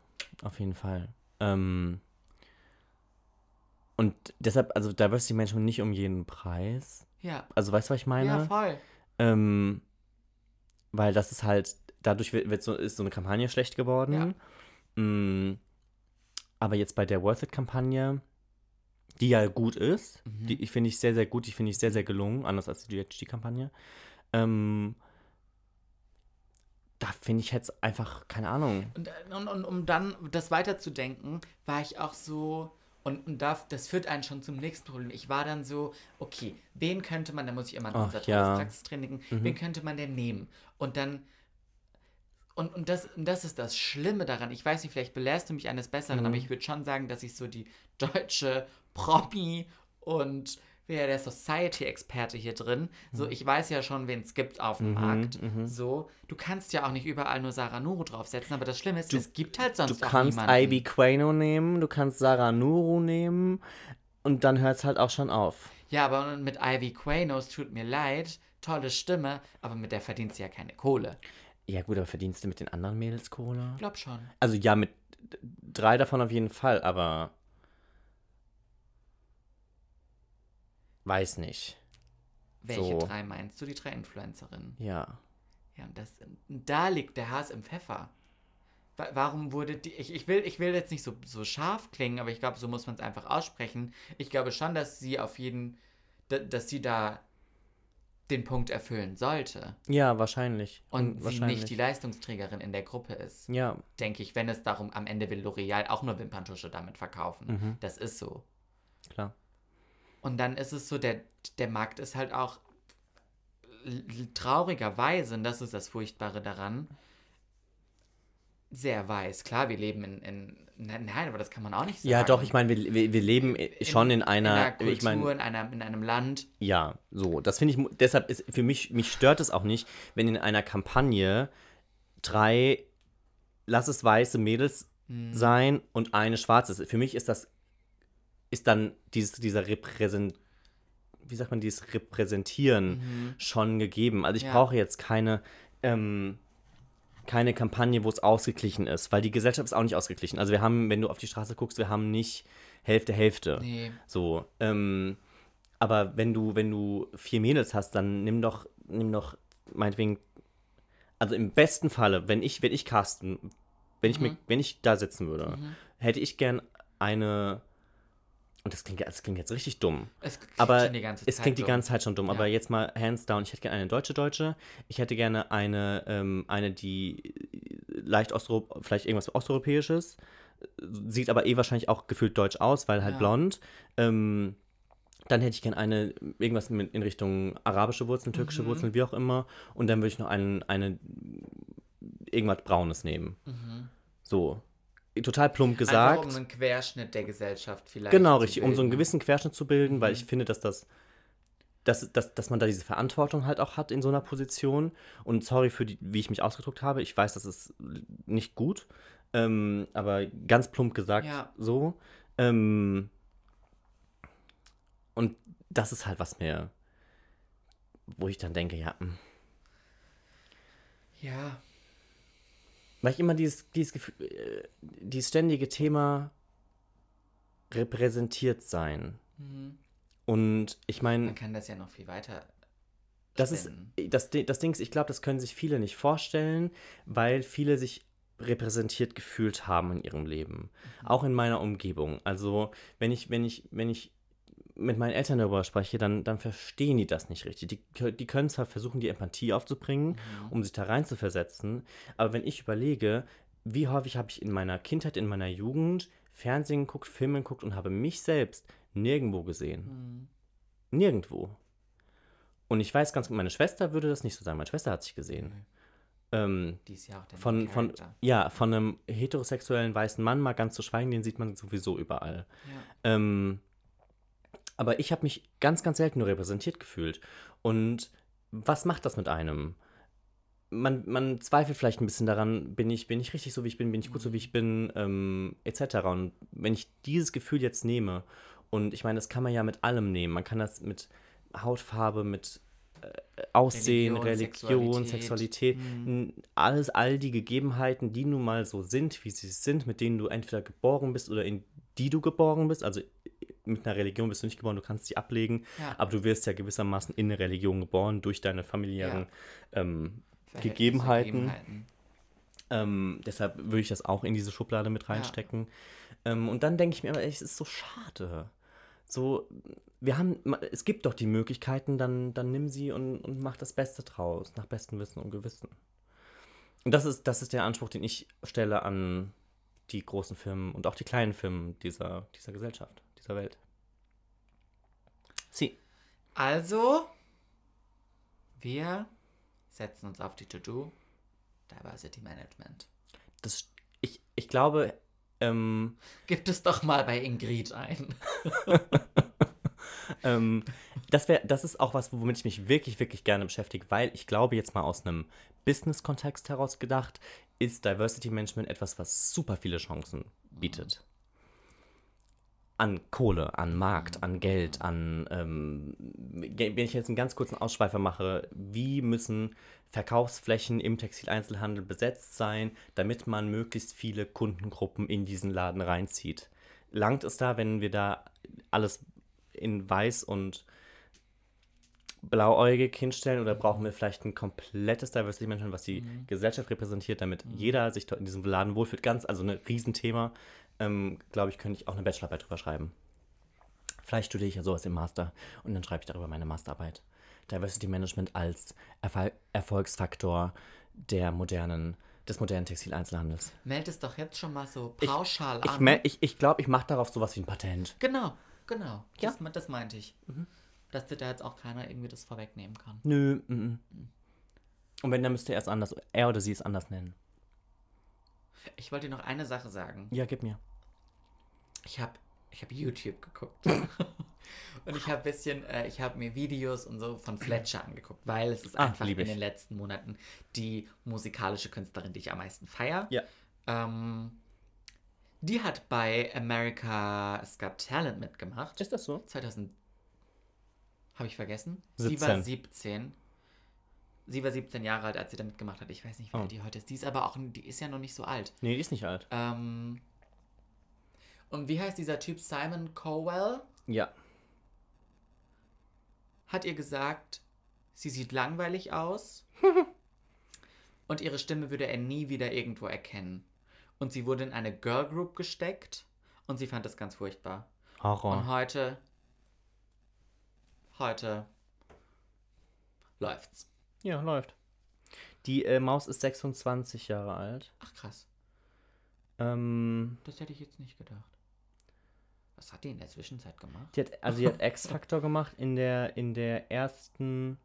[SPEAKER 3] auf jeden Fall. Ähm, und deshalb, also Diversity Management nicht um jeden Preis.
[SPEAKER 1] Ja.
[SPEAKER 3] Also weißt du, was ich meine?
[SPEAKER 1] Ja, voll.
[SPEAKER 3] ähm, weil das ist halt, dadurch wird, wird so, ist so eine Kampagne schlecht geworden. Mm, aber jetzt bei der Worth It-Kampagne, die ja gut ist,
[SPEAKER 1] Mhm.
[SPEAKER 3] die ich finde ich sehr, sehr gut, die finde ich sehr, sehr gelungen, anders als die GHG-Kampagne. Ähm, da finde ich jetzt einfach, keine Ahnung.
[SPEAKER 1] Und, äh, und, und um dann das weiterzudenken, war ich auch so. Und, und da, das führt einen schon zum nächsten Problem. Ich war dann so, okay, wen könnte man, da muss ich immer an unser
[SPEAKER 3] ja.
[SPEAKER 1] Praxistraining
[SPEAKER 3] Mhm.
[SPEAKER 1] wen könnte man denn nehmen? Und dann, und, und, das, und das ist das Schlimme daran. Ich weiß nicht, vielleicht belehrst du mich eines Besseren,
[SPEAKER 3] Mhm.
[SPEAKER 1] aber ich würde schon sagen, dass ich so die deutsche Promi und wer der Society-Experte hier drin, so ich weiß ja schon, wen es gibt auf dem
[SPEAKER 3] Mhm,
[SPEAKER 1] Markt.
[SPEAKER 3] mhm.
[SPEAKER 1] So, du kannst ja auch nicht überall nur Sarah Nuru draufsetzen, aber das Schlimme ist, es gibt halt sonst
[SPEAKER 3] Du kannst
[SPEAKER 1] niemanden.
[SPEAKER 3] Ivy Quano nehmen, du kannst Sarah Nuru nehmen und dann hört es halt auch schon auf.
[SPEAKER 1] Ja, aber mit Ivy Quanos tut mir leid, tolle Stimme, aber mit der verdient sie ja keine Kohle.
[SPEAKER 3] Ja gut, aber verdienst du mit den anderen Mädels Kohle?
[SPEAKER 1] Glaub schon.
[SPEAKER 3] Also ja, mit drei davon auf jeden Fall, aber weiß nicht.
[SPEAKER 1] Welche
[SPEAKER 3] So.
[SPEAKER 1] drei meinst du? Die drei Influencerinnen.
[SPEAKER 3] Ja.
[SPEAKER 1] Ja, und das, da liegt der Hass im Pfeffer. Wa- Warum wurde die. Ich, ich, will, ich will jetzt nicht so, so scharf klingen, aber ich glaube, so muss man es einfach aussprechen. Ich glaube schon, dass sie auf jeden. da- dass sie da den Punkt erfüllen sollte.
[SPEAKER 3] Ja, wahrscheinlich.
[SPEAKER 1] Und sie
[SPEAKER 3] wahrscheinlich.
[SPEAKER 1] nicht die Leistungsträgerin in der Gruppe ist.
[SPEAKER 3] Ja,
[SPEAKER 1] Denke ich, wenn es darum, am Ende will L'Oreal auch nur Wimperntusche damit verkaufen.
[SPEAKER 3] Mhm.
[SPEAKER 1] Das ist so.
[SPEAKER 3] klar.
[SPEAKER 1] Und dann ist es so, der, der Markt ist halt auch traurigerweise, und das ist das Furchtbare daran, sehr weiß. Klar, wir leben in, in nein, aber das kann man auch nicht sagen.
[SPEAKER 3] Ja, doch, ich meine, wir, wir, wir leben schon in, einer,
[SPEAKER 1] in einer Kultur,
[SPEAKER 3] ich meine,
[SPEAKER 1] in, einer, in einem Land.
[SPEAKER 3] ja, so, das finde ich, deshalb ist für mich, mich stört es auch nicht, wenn in einer Kampagne drei, lass es weiße Mädels
[SPEAKER 1] Mhm.
[SPEAKER 3] sein und eine schwarze. Für mich ist das, ist dann dieses, dieser Repräsent, wie sagt man, dieses Repräsentieren schon gegeben. Also ich
[SPEAKER 1] Mhm. Ja.
[SPEAKER 3] brauche jetzt keine, ähm, keine Kampagne, wo es ausgeglichen ist, weil die Gesellschaft ist auch nicht ausgeglichen. Also wir haben, wenn du auf die Straße guckst, wir haben nicht Hälfte, Hälfte.
[SPEAKER 1] Nee.
[SPEAKER 3] So, ähm, aber wenn du, wenn du vier Mädels hast, dann nimm doch, nimm doch, meinetwegen, also im besten Falle, wenn ich, wenn ich casten, wenn ich, mir, wenn ich da sitzen würde, hätte ich gern eine, und das klingt, das klingt jetzt richtig dumm,
[SPEAKER 1] Es klingt
[SPEAKER 3] aber
[SPEAKER 1] die ganze
[SPEAKER 3] es
[SPEAKER 1] Zeit
[SPEAKER 3] klingt die ganze Zeit schon dumm. Aber
[SPEAKER 1] Ja.
[SPEAKER 3] jetzt mal hands down. Ich hätte gerne eine deutsche Deutsche. Ich hätte gerne eine, ähm, eine die leicht Ostro vielleicht irgendwas Osteuropäisches. Sieht aber eh wahrscheinlich auch gefühlt deutsch aus, weil halt
[SPEAKER 1] Ja.
[SPEAKER 3] blond. Ähm, dann hätte ich gerne eine, irgendwas in Richtung arabische Wurzeln, türkische
[SPEAKER 1] Mhm.
[SPEAKER 3] Wurzeln, wie auch immer. Und dann würde ich noch einen, eine, irgendwas Braunes nehmen. So. Total plump gesagt.
[SPEAKER 1] Einfach um einen Querschnitt der Gesellschaft vielleicht.
[SPEAKER 3] Genau, richtig, um so einen gewissen Querschnitt zu bilden, weil
[SPEAKER 1] Mhm.
[SPEAKER 3] ich finde, dass das, dass, dass, dass man da diese Verantwortung halt auch hat in so einer Position. Und sorry für die, wie ich mich ausgedrückt habe. Ich weiß, das ist nicht gut. Ähm, aber ganz plump gesagt
[SPEAKER 1] Ja.
[SPEAKER 3] so. Ähm, und das ist halt was mir, wo ich dann denke, ja, hm.
[SPEAKER 1] Ja,
[SPEAKER 3] weil ich immer dieses, dieses, Gefühl, äh, dieses ständige Thema repräsentiert sein. Und ich meine,
[SPEAKER 1] man kann das ja noch viel weiter.
[SPEAKER 3] Das ist
[SPEAKER 1] spinnen.
[SPEAKER 3] das, das Ding ist, ich glaube, das können sich viele nicht vorstellen, weil viele sich repräsentiert gefühlt haben in ihrem Leben. Auch in meiner Umgebung. Also, wenn ich, wenn ich, wenn ich mit meinen Eltern darüber spreche, dann, dann verstehen die das nicht richtig. Die, die können zwar versuchen, die Empathie aufzubringen, um sich da rein zu versetzen, aber wenn ich überlege, wie häufig habe ich in meiner Kindheit, in meiner Jugend Fernsehen geguckt, Filme geguckt und habe mich selbst nirgendwo gesehen. Nirgendwo. Und ich weiß ganz genau, meine Schwester würde das nicht so sagen. Meine Schwester hat sich gesehen. Ähm,
[SPEAKER 1] Die ist ja auch der
[SPEAKER 3] von, von, ja, von einem heterosexuellen weißen Mann mal ganz zu schweigen, den sieht man sowieso überall.
[SPEAKER 1] Ja.
[SPEAKER 3] Ähm, aber ich habe mich ganz, ganz selten nur repräsentiert gefühlt. Und was macht das mit einem? Man, man zweifelt vielleicht ein bisschen daran, bin ich, bin ich richtig so, wie ich bin, bin ich gut so, wie ich bin, ähm, etc. Und wenn ich dieses Gefühl jetzt nehme, und ich meine, das kann man ja mit allem nehmen, man kann das mit Hautfarbe, mit äh, Aussehen,
[SPEAKER 1] Religion,
[SPEAKER 3] Religion,
[SPEAKER 1] Sexualität.
[SPEAKER 3] N- alles, all die Gegebenheiten, die nun mal so sind, wie sie sind, mit denen du entweder geboren bist oder in die du geboren bist, also mit einer Religion bist du nicht geboren, du kannst sie ablegen,
[SPEAKER 1] Ja.
[SPEAKER 3] aber du wirst ja gewissermaßen in eine Religion geboren durch deine familiären ähm,
[SPEAKER 1] Verhältnisse,
[SPEAKER 3] Gegebenheiten.
[SPEAKER 1] Gegebenheiten.
[SPEAKER 3] Ähm, deshalb würde ich das auch in diese Schublade mit reinstecken. Ähm, und dann denke ich mir immer, es ist so schade. So, wir haben, es gibt doch die Möglichkeiten, dann, dann nimm sie und, und mach das Beste draus, nach bestem Wissen und Gewissen. Und das ist, das ist der Anspruch, den ich stelle an die großen Firmen und auch die kleinen Firmen dieser, dieser Gesellschaft, dieser Welt. Sie.
[SPEAKER 1] Also, wir setzen uns auf die To-Do Diversity Management.
[SPEAKER 3] Das, ich, ich glaube, ähm,
[SPEAKER 1] Gib es doch mal bei Ingrid ein.
[SPEAKER 3] ähm, das, wär, das ist auch was, womit ich mich wirklich, wirklich gerne beschäftige, weil ich glaube, jetzt mal aus einem Business-Kontext heraus gedacht, ist Diversity Management etwas, was super viele Chancen bietet. An Kohle, an Markt, an Geld, an, ähm, wenn ich jetzt einen ganz kurzen Ausschweifer mache, wie müssen Verkaufsflächen im Textileinzelhandel besetzt sein, damit man möglichst viele Kundengruppen in diesen Laden reinzieht? Langt es da, wenn wir da alles in weiß und blauäugig hinstellen oder brauchen wir vielleicht ein komplettes Diversity Management, was die Gesellschaft repräsentiert, damit jeder sich dort in diesem Laden wohlfühlt? Ganz, also ein Riesenthema. Ähm, Glaube ich, könnte ich auch eine Bachelorarbeit drüber schreiben. Vielleicht studiere ich ja sowas im Master und dann schreibe ich darüber meine Masterarbeit. Diversity Management als Erfol Erfolgsfaktor der modernen, des modernen Textileinzelhandels.
[SPEAKER 1] Meld es doch jetzt schon mal so pauschal
[SPEAKER 3] Ich,
[SPEAKER 1] an.
[SPEAKER 3] ich, ich glaube, ich mache darauf sowas wie ein Patent.
[SPEAKER 1] genau, genau.
[SPEAKER 3] Ja.
[SPEAKER 1] Das, das meinte ich. Dass dir da jetzt auch keiner irgendwie das vorwegnehmen kann.
[SPEAKER 3] Nö. Mm -mm. Und wenn, dann müsste er es anders, er oder sie es anders nennen.
[SPEAKER 1] Ich wollte dir noch eine Sache sagen.
[SPEAKER 3] Ja, gib mir.
[SPEAKER 1] Ich habe ich hab YouTube geguckt. und ich habe bisschen, äh, ich habe mir Videos und so von Fletcher angeguckt, weil es ist
[SPEAKER 3] Ah,
[SPEAKER 1] einfach in den letzten Monaten die musikalische Künstlerin, die ich am meisten feiere.
[SPEAKER 3] Ja.
[SPEAKER 1] Ähm, die hat bei America's Got Talent mitgemacht.
[SPEAKER 3] Ist das so?
[SPEAKER 1] 2000. Habe ich vergessen? Sie war
[SPEAKER 3] 17.
[SPEAKER 1] 17. Sie war 17 Jahre alt, als sie damit gemacht hat. Ich weiß nicht, wie
[SPEAKER 3] Oh.
[SPEAKER 1] alt die heute ist. Die ist aber auch, die ist ja noch nicht so alt.
[SPEAKER 3] Nee, die ist nicht alt.
[SPEAKER 1] Ähm, und wie heißt dieser Typ? Simon Cowell
[SPEAKER 3] Ja.
[SPEAKER 1] hat ihr gesagt, sie sieht langweilig aus und ihre Stimme würde er nie wieder irgendwo erkennen. Und sie wurde in eine Girl Group gesteckt und sie fand das ganz furchtbar. Und
[SPEAKER 3] Horror.
[SPEAKER 1] heute, heute läuft's.
[SPEAKER 3] Ja, läuft. Die äh, Maus ist 26 Jahre alt.
[SPEAKER 1] Ach krass,
[SPEAKER 3] Ähm,
[SPEAKER 1] das hätte ich jetzt nicht gedacht. Was hat die in der Zwischenzeit gemacht?
[SPEAKER 3] die hat, also die hat X-Factor gemacht in der, in der ersten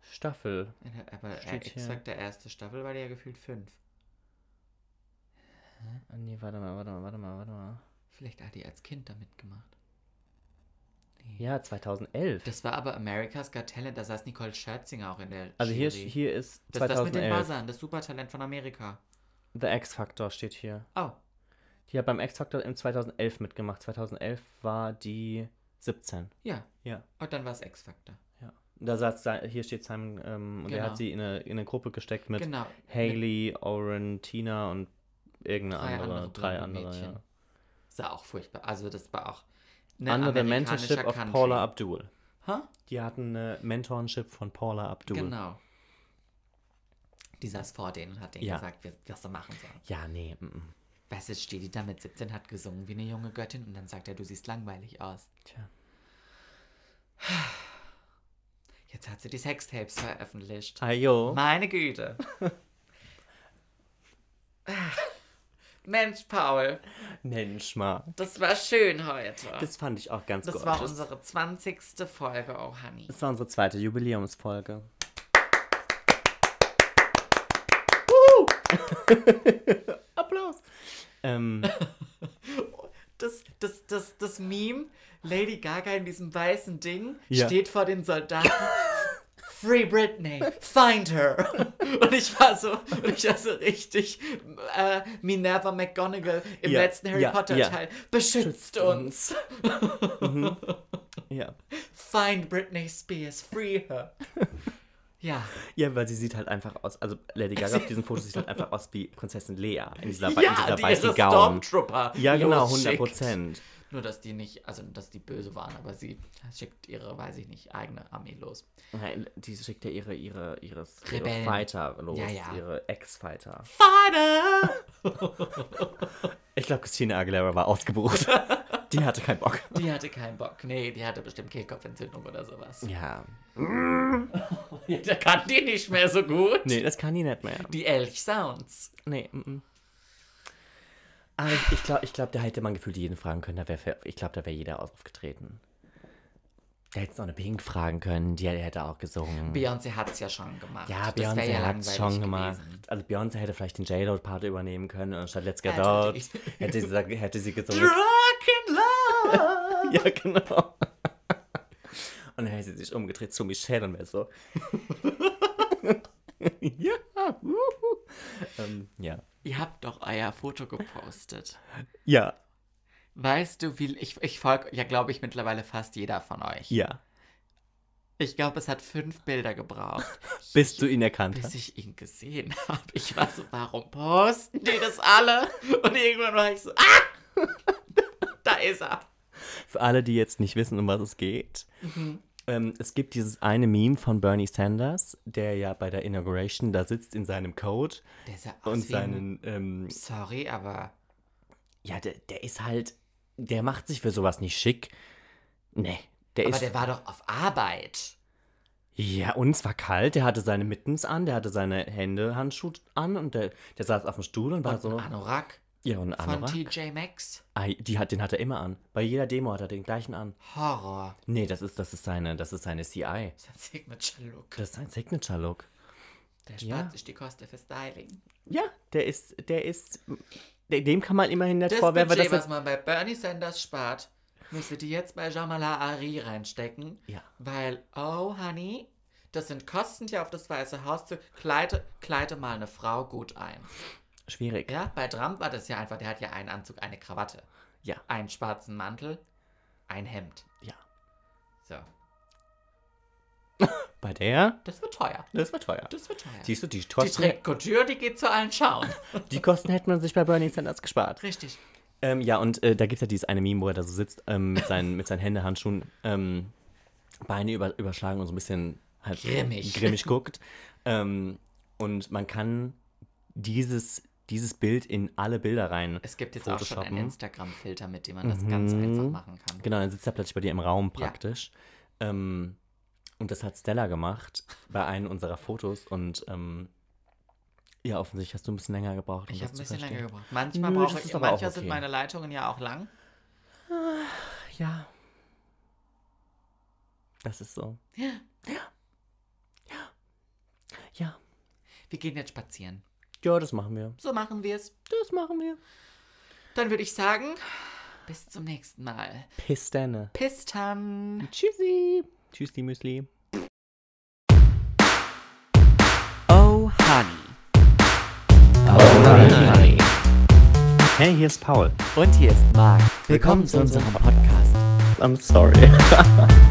[SPEAKER 3] Staffel.
[SPEAKER 1] In der, aber äh, der erste Staffel war die ja gefühlt fünf.
[SPEAKER 3] Ah, nee, warte mal, warte mal, warte mal, warte mal.
[SPEAKER 1] Vielleicht hat die als Kind da mitgemacht.
[SPEAKER 3] Ja, 2011.
[SPEAKER 1] Das war aber America's Got Talent, da saß Nicole Scherzinger auch in der
[SPEAKER 3] also hier,
[SPEAKER 1] Jury.
[SPEAKER 3] hier ist
[SPEAKER 1] das ist das mit den
[SPEAKER 3] 2011.
[SPEAKER 1] Buzzern, das Supertalent von Amerika.
[SPEAKER 3] The X-Factor steht hier.
[SPEAKER 1] Oh,
[SPEAKER 3] Die hat beim X-Factor im 2011 mitgemacht. 2011 war die 17.
[SPEAKER 1] ja.
[SPEAKER 3] Ja.
[SPEAKER 1] Und dann war es X-Factor.
[SPEAKER 3] Ja. Da saß, hier steht Simon, ähm, und er
[SPEAKER 1] Genau.
[SPEAKER 3] hat sie in eine, in eine Gruppe gesteckt mit
[SPEAKER 1] Genau.
[SPEAKER 3] Haley, Oren, Tina und irgendeine
[SPEAKER 1] Drei
[SPEAKER 3] andere,
[SPEAKER 1] andere
[SPEAKER 3] drei andere,
[SPEAKER 1] Mädchen.
[SPEAKER 3] ja.
[SPEAKER 1] Sah auch furchtbar. Also das war auch
[SPEAKER 3] Under the Mentorship of
[SPEAKER 1] Country.
[SPEAKER 3] Paula Abdul.
[SPEAKER 1] Hä?
[SPEAKER 3] Die hatten eine Mentorship von Paula Abdul.
[SPEAKER 1] Genau. Die saß vor denen und hat denen
[SPEAKER 3] Ja.
[SPEAKER 1] gesagt, was sie machen sollen.
[SPEAKER 3] Ja, nee. mm, mm.
[SPEAKER 1] Weißt du, steht die da mit 17, hat gesungen wie eine junge Göttin und dann sagt er, du siehst langweilig aus.
[SPEAKER 3] Tja.
[SPEAKER 1] Jetzt hat sie die Sextapes veröffentlicht.
[SPEAKER 3] Ayo.
[SPEAKER 1] Meine Güte. Mensch, Paul,
[SPEAKER 3] Mensch, mal.
[SPEAKER 1] das war schön heute. Das,
[SPEAKER 3] Das fand ich auch ganz gut.
[SPEAKER 1] war unsere 20. Folge, oh Honey.
[SPEAKER 3] das war unsere zweite Jubiläumsfolge. Applaus. Ähm,
[SPEAKER 1] Das, das, das, das Meme, Lady Gaga in diesem weißen Ding,
[SPEAKER 3] Ja.
[SPEAKER 1] steht vor den Soldaten. Free Britney, find her. Und ich war so, und ich war so richtig äh, Minerva McGonagall im
[SPEAKER 3] Ja,
[SPEAKER 1] letzten Harry
[SPEAKER 3] ja,
[SPEAKER 1] Potter
[SPEAKER 3] ja.
[SPEAKER 1] Teil. Beschützt uns.
[SPEAKER 3] ja.
[SPEAKER 1] Find Britney Spears, free her. Ja,
[SPEAKER 3] ja, weil sie sieht halt einfach aus, also Lady Gaga auf diesem Foto sieht halt einfach aus wie Prinzessin Lea in dieser, in
[SPEAKER 1] ja
[SPEAKER 3] dieser
[SPEAKER 1] die
[SPEAKER 3] weißen Gaun.
[SPEAKER 1] Stormtrooper
[SPEAKER 3] Ja, genau,
[SPEAKER 1] losschickt.
[SPEAKER 3] 100 Prozent.
[SPEAKER 1] Nur, dass die nicht, also, dass die böse waren, aber sie schickt ihre, weiß ich nicht, eigene Armee los.
[SPEAKER 3] Nein, die schickt ja ihre, ihre, ihres, ihre
[SPEAKER 1] Rebellen.
[SPEAKER 3] Fighter los,
[SPEAKER 1] Ja, ja.
[SPEAKER 3] ihre Ex-Fighter.
[SPEAKER 1] Fighter!
[SPEAKER 3] Ich glaube, Christina Aguilera war ausgebucht. die hatte keinen Bock.
[SPEAKER 1] Die hatte keinen Bock. Nee, die hatte bestimmt Kehlkopfentzündung oder sowas.
[SPEAKER 3] Ja.
[SPEAKER 1] Da kann die nicht mehr so gut.
[SPEAKER 3] Nee, das kann die nicht mehr.
[SPEAKER 1] Die Elch Sounds.
[SPEAKER 3] Nee, mm, mm. Aber ich, ich glaube, ich glaub, da hätte man gefühlt jeden fragen können. Da wär, ich glaube, da wäre jeder aufgetreten. Da hätte es noch eine Pink fragen können, die hätte auch gesungen.
[SPEAKER 1] Beyoncé hat es ja schon gemacht.
[SPEAKER 3] ja, Beyoncé
[SPEAKER 1] ja
[SPEAKER 3] hat es schon gemacht.
[SPEAKER 1] gewesen.
[SPEAKER 3] Also Beyoncé hätte vielleicht den J-Lo-Part übernehmen können und statt Let's Get
[SPEAKER 1] Hätte
[SPEAKER 3] Out hätte sie, hätte sie gesungen.
[SPEAKER 1] Drunk in Love.
[SPEAKER 3] ja, genau. Und dann hätte sie sich umgedreht zu Michelle und wäre so. ja. wuhu. ähm, ja.
[SPEAKER 1] Ihr habt doch euer Foto gepostet.
[SPEAKER 3] Ja.
[SPEAKER 1] Weißt du, wie ich, ich folge ja, glaube ich, mittlerweile fast jeder von euch.
[SPEAKER 3] Ja.
[SPEAKER 1] Ich glaube, es hat fünf Bilder gebraucht,
[SPEAKER 3] Bis du ihn erkannt
[SPEAKER 1] bis
[SPEAKER 3] hast.
[SPEAKER 1] ich ihn gesehen habe. Ich war so, warum posten die das alle? Und irgendwann war ich so, ah! da ist er.
[SPEAKER 3] Für alle, die jetzt nicht wissen, um was es geht. Ähm, es gibt dieses eine Meme von Bernie Sanders, der ja bei der Inauguration da sitzt in seinem Coat
[SPEAKER 1] Der ist ja
[SPEAKER 3] und seinen, ähm,
[SPEAKER 1] Sorry, aber
[SPEAKER 3] ja, der, der ist halt, der macht sich für sowas nicht schick. Nee, der
[SPEAKER 1] aber
[SPEAKER 3] ist,
[SPEAKER 1] der war doch auf Arbeit.
[SPEAKER 3] ja, und es war kalt, der hatte seine Mittens an, der hatte seine Hände, Handschuhe an und der, der saß auf dem Stuhl und war
[SPEAKER 1] Und
[SPEAKER 3] so,
[SPEAKER 1] ein Anorak
[SPEAKER 3] ja, und
[SPEAKER 1] von
[SPEAKER 3] Anorak.
[SPEAKER 1] TJ Maxx.
[SPEAKER 3] Ah, die hat, den hat er immer an. Bei jeder Demo hat er den gleichen an.
[SPEAKER 1] Horror.
[SPEAKER 3] Nee, das ist, das ist seine, das ist seine CI.
[SPEAKER 1] Das ist ein Signature Look.
[SPEAKER 3] Das ist sein Signature-Look.
[SPEAKER 1] Der spart
[SPEAKER 3] Ja.
[SPEAKER 1] sich die Kosten für Styling.
[SPEAKER 3] Ja, der ist, der ist, dem kann man immerhin nicht
[SPEAKER 1] Das
[SPEAKER 3] vorwerfen,
[SPEAKER 1] Budget,
[SPEAKER 3] dass
[SPEAKER 1] was
[SPEAKER 3] er,
[SPEAKER 1] man bei Bernie Sanders spart, müsste die jetzt bei Jamala Ari reinstecken.
[SPEAKER 3] Ja.
[SPEAKER 1] Weil, oh, Honey, das sind Kosten, die auf das Weiße Haus zu... Kleide, kleide mal eine Frau gut ein.
[SPEAKER 3] Schwierig.
[SPEAKER 1] Ja, bei Trump war das ja einfach, der hat ja einen Anzug, eine Krawatte,
[SPEAKER 3] Ja,
[SPEAKER 1] einen schwarzen Mantel, ein Hemd.
[SPEAKER 3] ja.
[SPEAKER 1] So,
[SPEAKER 3] Bei der,
[SPEAKER 1] das wird teuer.
[SPEAKER 3] das war teuer.
[SPEAKER 1] Das wird teuer.
[SPEAKER 3] Siehst du, die
[SPEAKER 1] Die
[SPEAKER 3] Kosten,
[SPEAKER 1] trägt Couture, die geht zu allen schauen.
[SPEAKER 3] die Kosten hätte man sich bei Bernie Sanders gespart.
[SPEAKER 1] Richtig.
[SPEAKER 3] Ähm, ja, und äh, da gibt es ja dieses eine Meme, wo er da so sitzt ähm, mit, seinen, mit seinen Händehandschuhen, ähm, Beine über, überschlagen und so ein bisschen halt
[SPEAKER 1] Grimmig.
[SPEAKER 3] grimmig guckt. Ähm, und man kann dieses, dieses Bild in alle Bilder rein.
[SPEAKER 1] Es gibt jetzt auch schon einen. Instagram-Filter, mit dem man das ganz einfach machen kann.
[SPEAKER 3] Genau, dann sitzt er plötzlich bei dir im Raum praktisch. Ähm, und das hat Stella gemacht bei einem unserer Fotos und ähm, ja, offensichtlich hast du ein bisschen länger gebraucht, um
[SPEAKER 1] Ich habe ein bisschen länger gebraucht. Manchmal
[SPEAKER 3] Nö,
[SPEAKER 1] brauche ich, manchmal sind
[SPEAKER 3] okay.
[SPEAKER 1] meine Leitungen ja auch lang.
[SPEAKER 3] Ja. Das ist so.
[SPEAKER 1] Ja.
[SPEAKER 3] Ja.
[SPEAKER 1] Wir gehen jetzt spazieren.
[SPEAKER 3] Ja, das machen wir.
[SPEAKER 1] So machen wir es.
[SPEAKER 3] Das machen wir.
[SPEAKER 1] Dann würde ich sagen, bis zum nächsten Mal.
[SPEAKER 3] Pistenne.
[SPEAKER 1] Bis dann.
[SPEAKER 3] Tschüssi. Tschüssi, Müsli.
[SPEAKER 1] Oh, Honey.
[SPEAKER 3] honey. Hey, hier ist Paul.
[SPEAKER 1] Und hier ist Marc. Willkommen zu unserem Podcast.
[SPEAKER 3] I'm sorry.